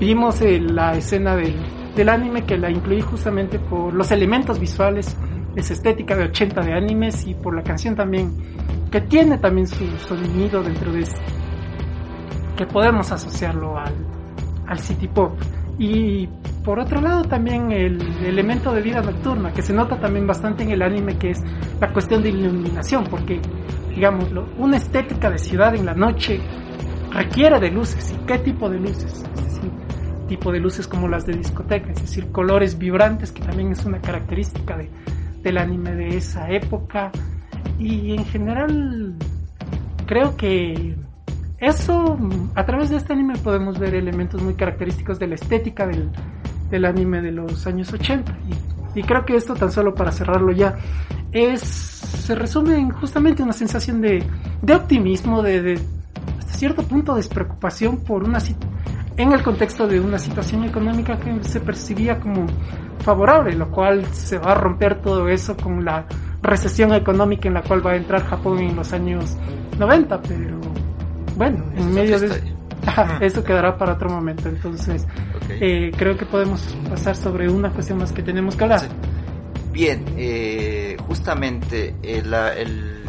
vimos eh, la escena del, del anime que la incluí justamente por los elementos visuales, esa estética de 80 de animes y por la canción también, que tiene también su sonido dentro de eso, que podemos asociarlo al, al city pop. Y por otro lado también el elemento de vida nocturna, que se nota también bastante en el anime, que es la cuestión de iluminación, porque, digámoslo, una estética de ciudad en la noche requiere de luces. ¿Y qué tipo de luces? Es decir, tipo de luces como las de discoteca, es decir, colores vibrantes, que también es una característica de, del anime de esa época. Y en general, creo que eso, a través de este anime podemos ver elementos muy característicos de la estética del, del anime de los años 80. Y, creo que esto, tan solo para cerrarlo ya, es se resume en justamente una sensación de, de optimismo, de, hasta cierto punto despreocupación por una en el contexto de una situación económica que se percibía como favorable, lo cual se va a romper todo eso con la recesión económica en la cual va a entrar Japón en los años 90, pero bueno, en medio de. Ajá, eso quedará para otro momento, entonces Ok. eh, creo que podemos pasar sobre una cuestión más que tenemos que hablar. Sí. Bien, eh, justamente eh, la- el,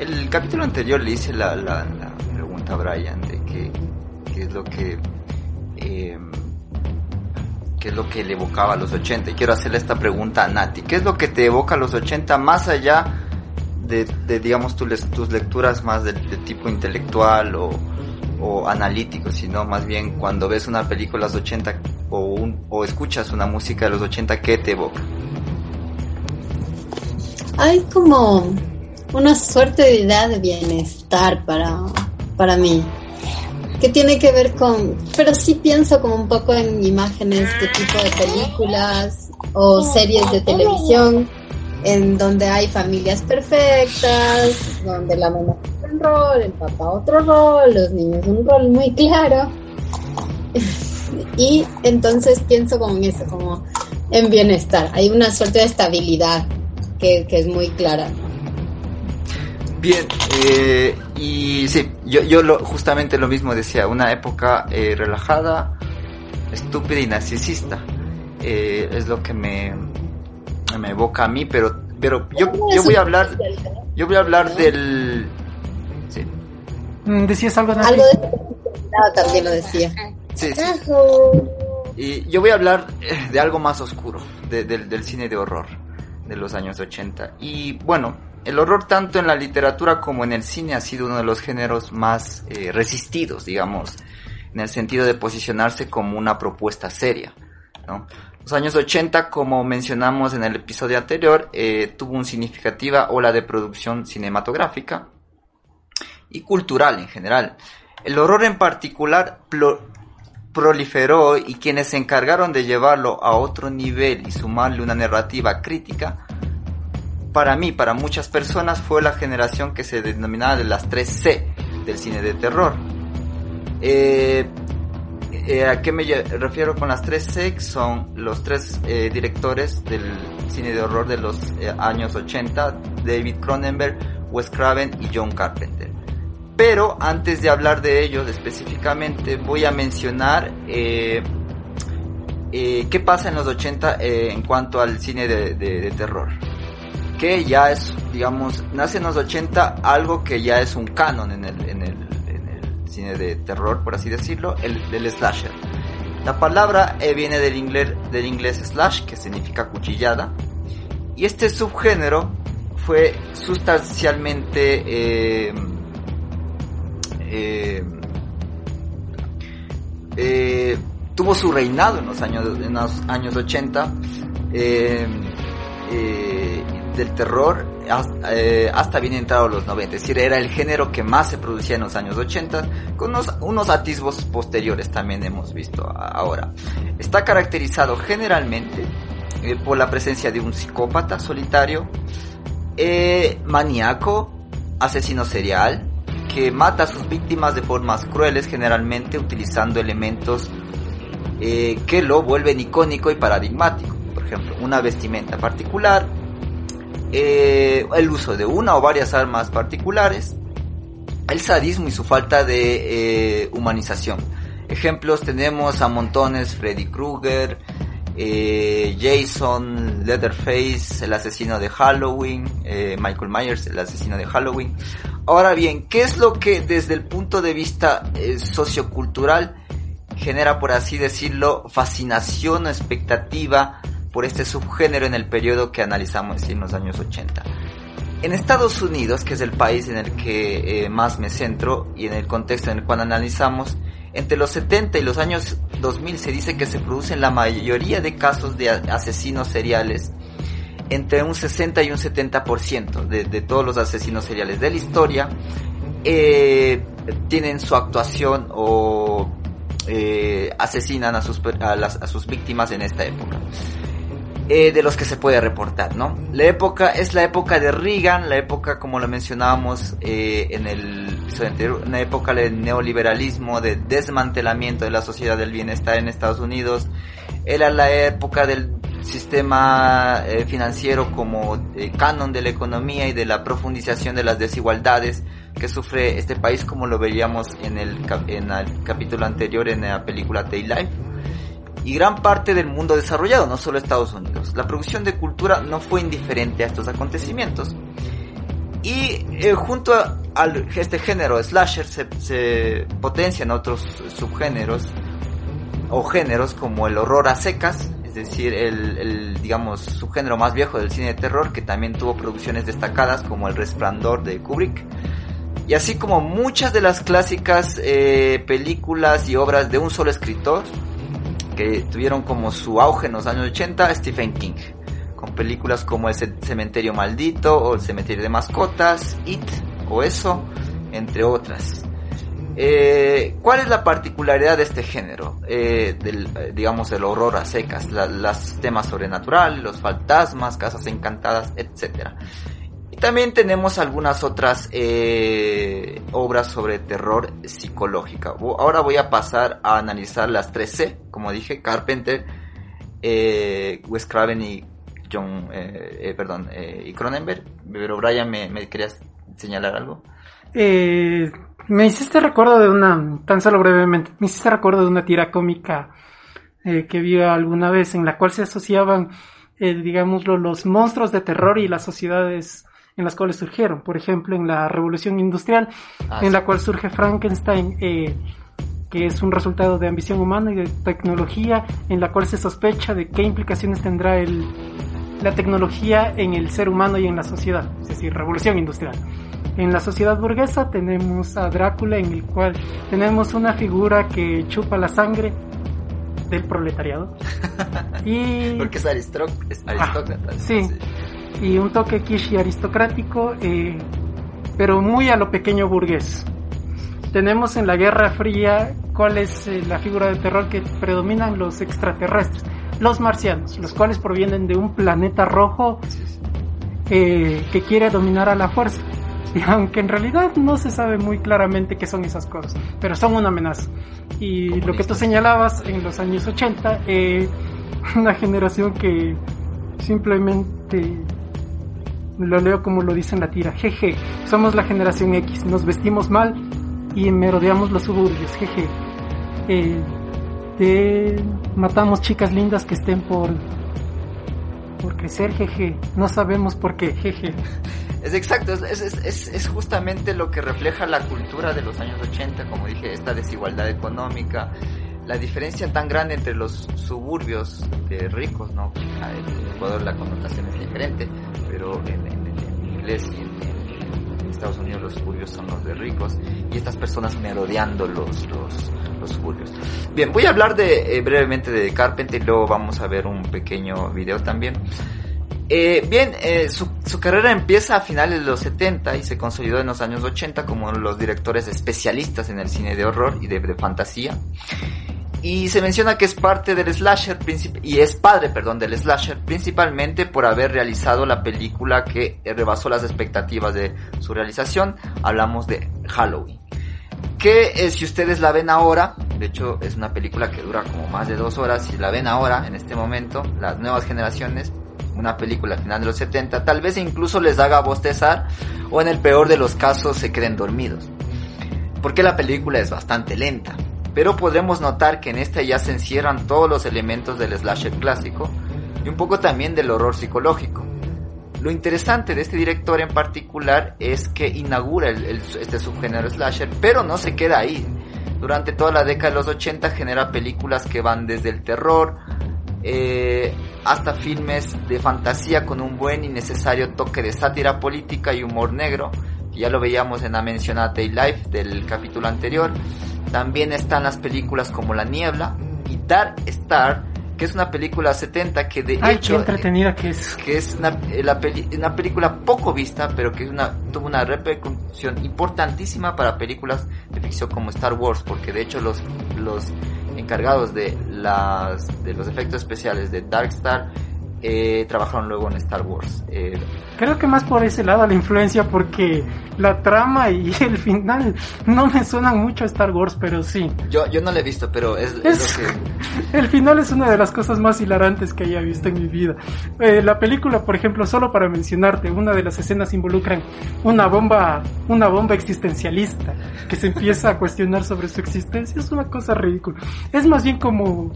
el capítulo anterior le hice la, la- la pregunta a Brian de qué, qué es lo que eh, qué es lo que le evocaba a los 80 y quiero hacerle esta pregunta a Nati ¿qué es lo que te evoca a los 80 más allá de, digamos tu tus lecturas más de, de tipo intelectual o, o analítico sino más bien cuando ves una película de los 80 o, un- o escuchas una música de los 80 ¿qué te evoca? Hay como una suerte de idea de bienestar para, para mí, que tiene que ver con, pero sí pienso como un poco en imágenes de tipo de películas o series de televisión, en donde hay familias perfectas, donde la mamá tiene un rol, el papá otro rol, los niños un rol muy claro. y entonces pienso como en eso, como en bienestar. Hay una suerte de estabilidad que, que es muy clara. Bien, eh, y sí, yo, yo lo, justamente lo mismo decía, una época eh, relajada, estúpida y narcisista. Eh, es lo que me, me evoca a mí, pero, pero yo, yo voy a hablar, yo voy a hablar del... Sí, Mm, ¿Decías algo, Nati? Algo de también lo decía. sí, sí. Y yo voy a hablar eh, de algo más oscuro, de- del- del cine de horror de los años 80. Y bueno, el horror tanto en la literatura como en el cine ha sido uno de los géneros más eh, resistidos, digamos, en el sentido de posicionarse como una propuesta seria. ¿no? Los años 80, como mencionamos en el episodio anterior, eh, tuvo una significativa ola de producción cinematográfica y cultural en general. El horror en particular proliferó y quienes se encargaron de llevarlo a otro nivel y sumarle una narrativa crítica, para mí, para muchas personas, fue la generación que se denominaba de las 3C del cine de terror. Eh, eh, ¿A qué me refiero con las 3C? Son los tres eh, directores del cine de horror de los eh, años 80, David Cronenberg, Wes Craven y John Carpenter. Pero antes de hablar de ellos específicamente, voy a mencionar eh, eh, qué pasa en los 80 eh, en cuanto al cine de, de- de terror. Que ya es, digamos, nace en los 80 algo que ya es un canon en el, en el cine de terror, por así decirlo, el del slasher. La palabra eh, viene del inglés, del inglés slash, que significa cuchillada. Y este subgénero fue sustancialmente eh, eh, tuvo su reinado en los años, en los años 80 eh, eh, del terror hasta, eh, hasta bien entrado los 90. Es decir, era el género que más se producía en los años 80, con unos, unos atisbos posteriores también hemos visto ahora. Está caracterizado generalmente eh, por la presencia de un psicópata solitario, eh, maníaco, asesino serial, que mata a sus víctimas de formas crueles, generalmente utilizando elementos eh, que lo vuelven icónico y paradigmático. Por ejemplo, una vestimenta particular, eh, el uso de una o varias armas particulares, el sadismo y su falta de eh, humanización. Ejemplos tenemos a montones Freddy Krueger, eh, Jason, Leatherface, el asesino de Halloween, Michael Myers, el asesino de Halloween. Ahora bien, ¿qué es lo que desde el punto de vista sociocultural genera, por así decirlo, fascinación o expectativa por este subgénero en el periodo que analizamos, en los años 80? En Estados Unidos, que es el país en el que eh, más me centro y en el contexto en el cual analizamos, entre los 70 y los años 2000 se dice que se producen la mayoría de casos de asesinos seriales, entre un 60 y un 70% de, de todos los asesinos seriales de la historia, eh, tienen su actuación o eh, asesinan a sus, a, las- a sus víctimas en esta época eh, de los que se puede reportar, ¿no? La época es la época de Reagan, la época, como lo mencionábamos eh, en el episodio anterior, una época del neoliberalismo, de desmantelamiento de la sociedad del bienestar en Estados Unidos. Era la época del sistema eh, financiero como eh, canon de la economía y de la profundización de las desigualdades que sufre este país, como lo veíamos en el, cap- en el capítulo anterior en la película Daylife y gran parte del mundo desarrollado, no solo Estados Unidos. La producción de cultura no fue indiferente a estos acontecimientos. Y eh, junto a, este género slasher se, se potencian otros subgéneros o géneros como el horror a secas, es decir, el, el, digamos subgénero más viejo del cine de terror que también tuvo producciones destacadas como El Resplandor de Kubrick. Y así como muchas de las clásicas eh, películas y obras de un solo escritor, que tuvieron como su auge en los años 80 Stephen King, con películas como El Ce- Cementerio Maldito o El Cementerio de Mascotas, It o Eso, entre otras. Eh, ¿Cuál es la particularidad de este género? Eh, del, eh, digamos, el horror a secas, la- los temas sobrenaturales, los fantasmas, casas encantadas, etcétera. También tenemos algunas otras eh, obras sobre terror psicológica. Ahora voy a pasar a analizar las 3C, como dije, Carpenter, eh, Wes Craven y John, eh, eh, perdón, eh, y Cronenberg. Pero Brian, ¿me, querías señalar algo? Eh, me hiciste recuerdo de una, tan solo brevemente, me hiciste recuerdo de una tira cómica que vi alguna vez en la cual se asociaban, digámoslo, los monstruos de terror y las sociedades en las cuales surgieron. Por ejemplo, en la Revolución Industrial, Ah, en sí. la cual surge Frankenstein, eh, que es un resultado de ambición humana y de tecnología, en la cual se sospecha de qué implicaciones tendrá el, la tecnología en el ser humano y en la sociedad, es decir, revolución industrial. En la sociedad burguesa tenemos a Drácula, en el cual tenemos una figura que chupa la sangre del proletariado. y Porque es, aristócrata. Ah, sí. Y un toque quiche aristocrático, eh, pero muy a lo pequeño burgués. Tenemos en la Guerra Fría cuál es eh, la figura de terror que predominan los extraterrestres, los marcianos, los cuales provienen de un planeta rojo eh, que quiere dominar a la fuerza. Y aunque en realidad no se sabe muy claramente qué son esas cosas, pero son una amenaza. Y lo que tú señalabas en los años 80, eh, una generación que simplemente lo leo como lo dice en la tira, jeje, somos la generación X, nos vestimos mal y merodeamos los suburbios, jeje. Eh, eh, matamos chicas lindas que estén por por crecer, jeje. No sabemos por qué, jeje. Es exacto, es, es, es, es justamente lo que refleja la cultura de los años 80, como dije, esta desigualdad económica, la diferencia tan grande entre los suburbios de ricos, ¿no? Ah, En Ecuador la connotación es diferente, pero en, en- en inglés y en, en Estados Unidos los suburbios son los de ricos y estas personas merodeando los, los, los suburbios. Bien, voy a hablar de, eh, brevemente de Carpenter y luego vamos a ver un pequeño video también. Eh, bien, eh, su, su, carrera empieza a finales de los 70 y se consolidó en los años 80 como los directores especialistas en el cine de horror y de, de fantasía. Y se menciona que es parte del slasher y es padre, perdón, del slasher principalmente por haber realizado la película que rebasó las expectativas de su realización. Hablamos de Halloween. Que eh, si ustedes la ven ahora, de hecho es una película que dura como más de dos horas, si la ven ahora, en este momento, las nuevas generaciones, una película final de los 70, tal vez incluso les haga bostezar o en el peor de los casos se queden dormidos. Porque la película es bastante lenta pero podremos notar que en esta ya se encierran todos los elementos del slasher clásico y un poco también del horror psicológico. Lo interesante de este director en particular es que inaugura este subgénero slasher, pero no se queda ahí. Durante toda la década de los 80 genera películas que van desde el terror eh, hasta filmes de fantasía con un buen y necesario toque de sátira política y humor negro. Ya lo veíamos en la mencionada Day Life del capítulo anterior. También están las películas como La Niebla y Dark Star, que es una película 70 que de Ay, hecho... qué entretenida que es. Que es una, la peli, una película poco vista, pero que una, tuvo una repercusión importantísima para películas de ficción como Star Wars, porque de hecho los, los encargados de, las, de los efectos especiales de Dark Star eh, trabajaron luego en Star Wars. Eh, Creo que más por ese lado la influencia porque la trama y el final no me suenan mucho a Star Wars, pero sí. Yo, yo no la he visto, pero es, es, es lo que... El final es una de las cosas más hilarantes que haya visto en mi vida. Eh, la película, por ejemplo, solo para mencionarte, una de las escenas involucran una bomba, una bomba existencialista que se empieza a cuestionar sobre su existencia. Es una cosa ridícula. Es más bien como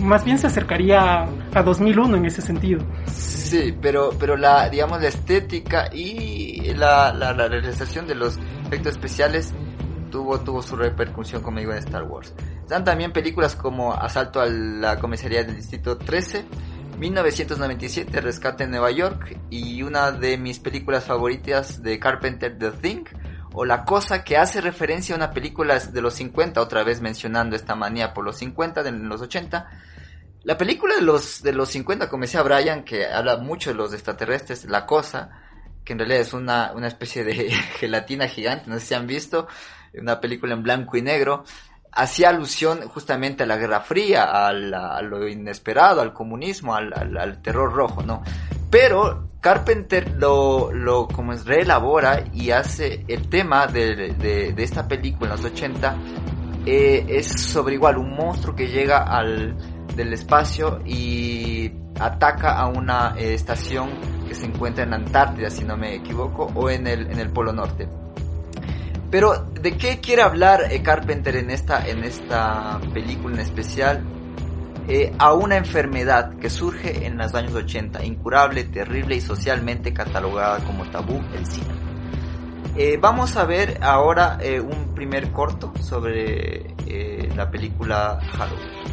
más bien se acercaría a 2001 en ese sentido. Sí, pero, pero la, digamos, la estética y la, la, la realización de los efectos especiales tuvo, tuvo su repercusión, como digo, en Star Wars. Están también películas como Asalto a la Comisaría del Distrito 13, 1997, Rescate en Nueva York y una de mis películas favoritas de Carpenter, The Thing, o La Cosa, que hace referencia a una película de los 50, otra vez mencionando esta manía por los 50, de los 80. La película de los, de los 50, como decía Brian, que habla mucho de los extraterrestres, La Cosa, que en realidad es una, una especie de gelatina gigante, no sé si han visto, una película en blanco y negro, hacía alusión justamente a la Guerra Fría, a, la, lo inesperado, al comunismo, al, terror rojo, ¿no? Pero Carpenter lo, lo como es, reelabora y hace el tema de, de, de esta película en los 80, eh, es sobre igual un monstruo que llega al del espacio y ataca a una eh, estación que se encuentra en Antártida, si no me equivoco, o en el, en el Polo Norte. Pero, ¿de qué quiere hablar eh, Carpenter en esta, en esta película en especial? Eh, a una enfermedad que surge en los años 80, incurable, terrible y socialmente catalogada como tabú, el SIDA. Eh, vamos a ver ahora eh, un primer corto sobre la película Halloween.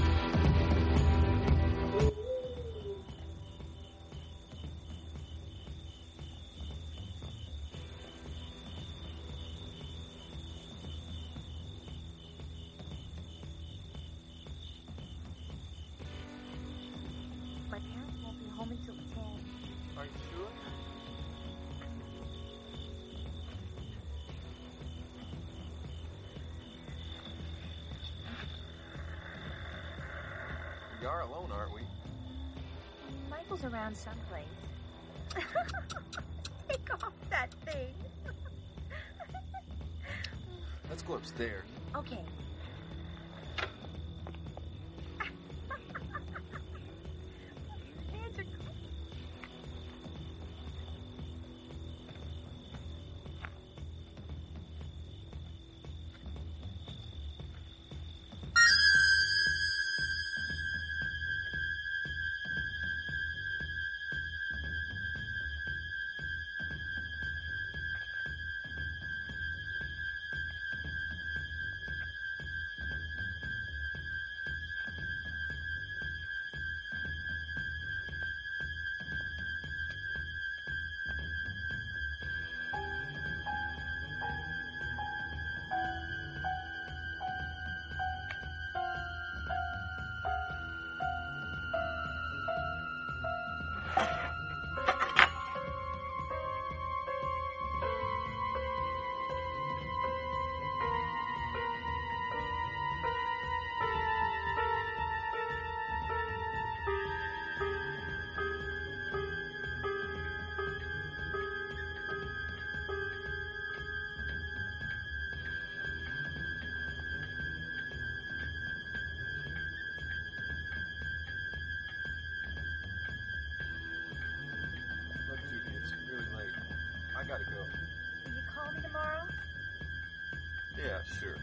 Yeah, sure.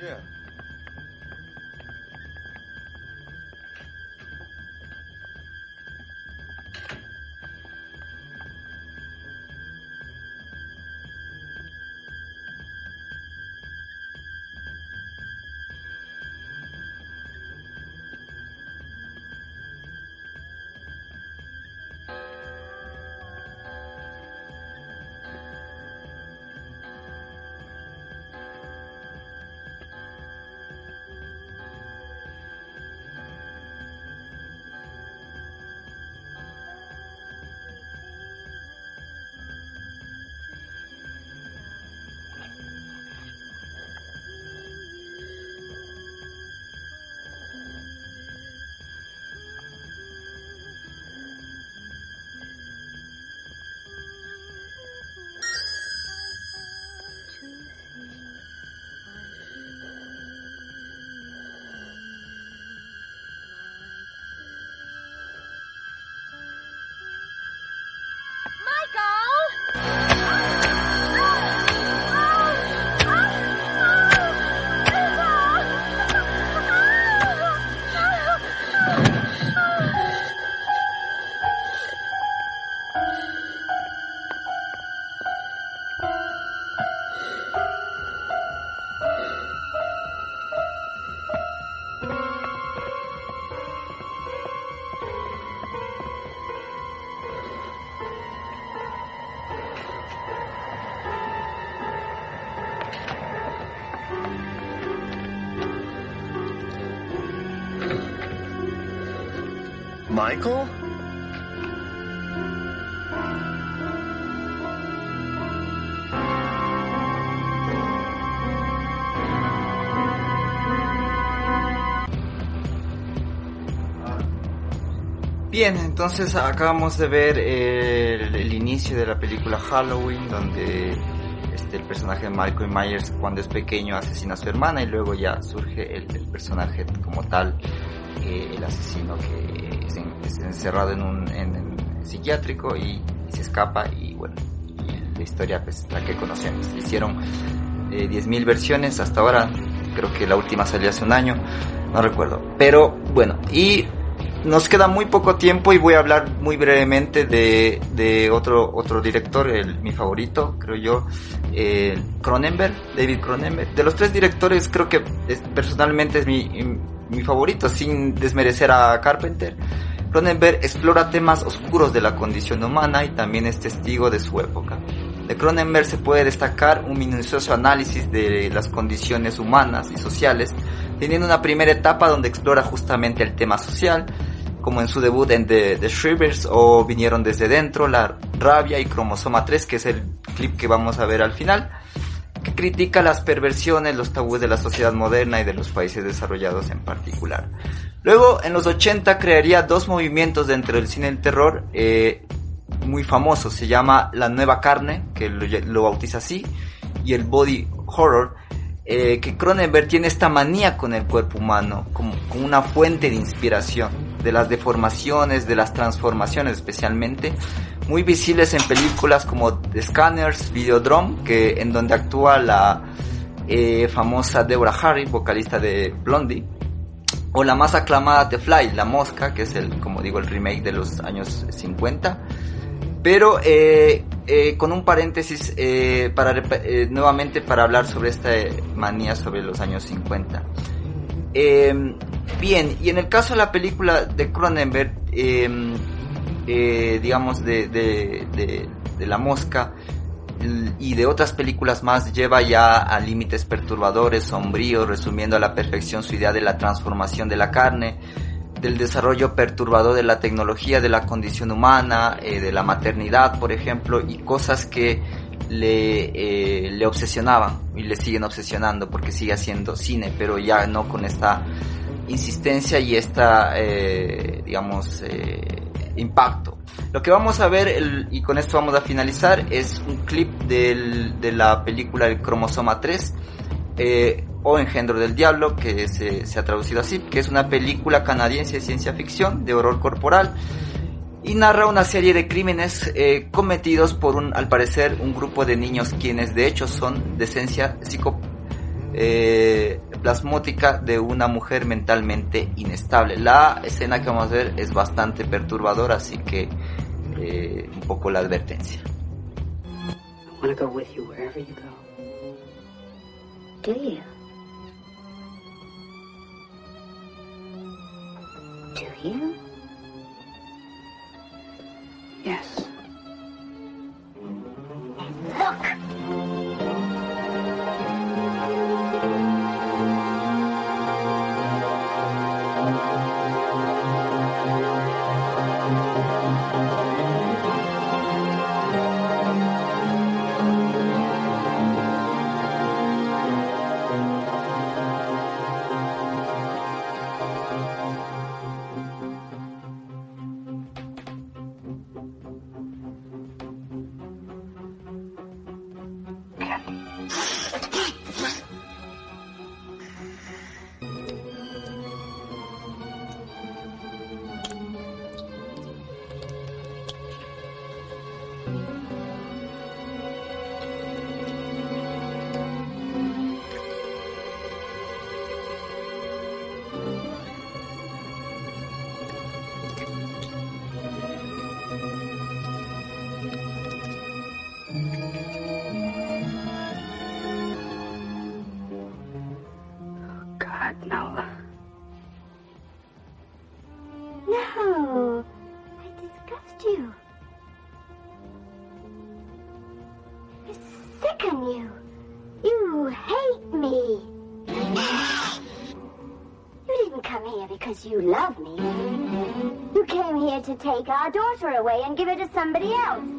Yeah. Michael? Bien, entonces acabamos de ver el, el inicio de la película Halloween, donde este, el personaje de Michael Myers cuando es pequeño asesina a su hermana y luego ya surge el, el personaje como tal, eh, el asesino que es, en- es encerrado en un en, en psiquiátrico y, y se escapa y bueno, y la historia pues la que conocemos. Hicieron eh, 10.000 versiones hasta ahora, creo que la última salió hace un año, no recuerdo. Pero bueno, y nos queda muy poco tiempo y voy a hablar muy brevemente de, otro, otro director, el, mi favorito, creo yo, Cronenberg, David Cronenberg. De los tres directores creo que personalmente es mi, mi favorito, sin desmerecer a Carpenter. Cronenberg explora temas oscuros de la condición humana y también es testigo de su época. De Cronenberg se puede destacar un minucioso análisis de las condiciones humanas y sociales, teniendo una primera etapa donde explora justamente el tema social, como en su debut en The, The o Vinieron desde dentro, La rabia y Cromosoma 3, que es el clip que vamos a ver al final, que critica las perversiones, los tabúes de la sociedad moderna y de los países desarrollados en particular. Luego, en los 80 crearía dos movimientos dentro del cine del terror eh, muy famosos. Se llama La Nueva Carne, que lo, lo bautiza así, y el Body Horror, eh, que Cronenberg tiene esta manía con el cuerpo humano, como, como una fuente de inspiración, de las deformaciones, de las transformaciones especialmente, muy visibles en películas como The Scanners, Videodrome, que, en donde actúa la eh, famosa Deborah Harry, vocalista de Blondie, o la más aclamada The Fly, La Mosca, que es el, como digo, el remake de los años 50. Pero eh, eh, con un paréntesis eh, para eh, nuevamente para hablar sobre esta eh, manía sobre los años 50. Eh, bien, y en el caso de la película de Cronenberg, eh, eh, digamos de, de, de, de La Mosca, y de otras películas más lleva ya a límites perturbadores, sombríos, resumiendo a la perfección su idea de la transformación de la carne, del desarrollo perturbador de la tecnología, de la condición humana, eh, de la maternidad, por ejemplo, y cosas que le, eh, le obsesionaban y le siguen obsesionando porque sigue haciendo cine, pero ya no con esta insistencia y esta, eh, digamos, eh, impacto. Lo que vamos a ver, el- y con esto vamos a finalizar, es un clip del- de la película El Cromosoma 3, eh, o Engendro del Diablo, que se, se ha traducido así, que es una película canadiense de ciencia ficción, de horror corporal, y narra una serie de crímenes eh, cometidos por un, al parecer, un grupo de niños quienes de hecho son de esencia psicoplasmótica de una mujer mentalmente inestable. La escena que vamos a ver es bastante perturbadora, así que eh, un poco la advertencia. I want Yes. Look! Take our daughter away and give her to somebody else.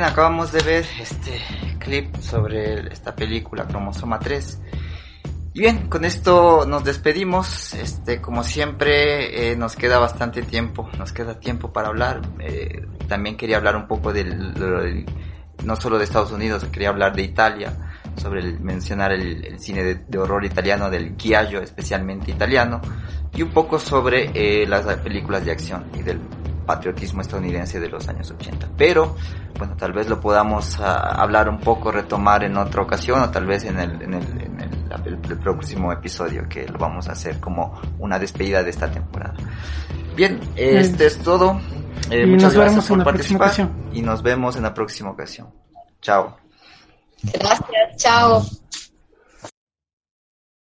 Bien, acabamos de ver este clip sobre esta película Cromosoma 3. Y bien, con esto nos despedimos. Este, como siempre, eh, nos queda bastante tiempo, nos queda tiempo para hablar. Eh, también quería hablar un poco del, del- no solo de Estados Unidos, quería hablar de Italia, sobre el- mencionar el, cine de, horror italiano, del Ghiaggio, especialmente italiano, y un poco sobre eh, las películas de acción y del patriotismo estadounidense de los años 80. Pero, bueno, tal vez lo podamos ah, hablar un poco, retomar en otra ocasión, o tal vez en el, en el, en el- el- el próximo episodio, que lo vamos a hacer como una despedida de esta temporada. Bien, este es todo. Eh, Y muchas gracias en por participar ocasión. y nos vemos en la próxima ocasión. Chao. Gracias, chao.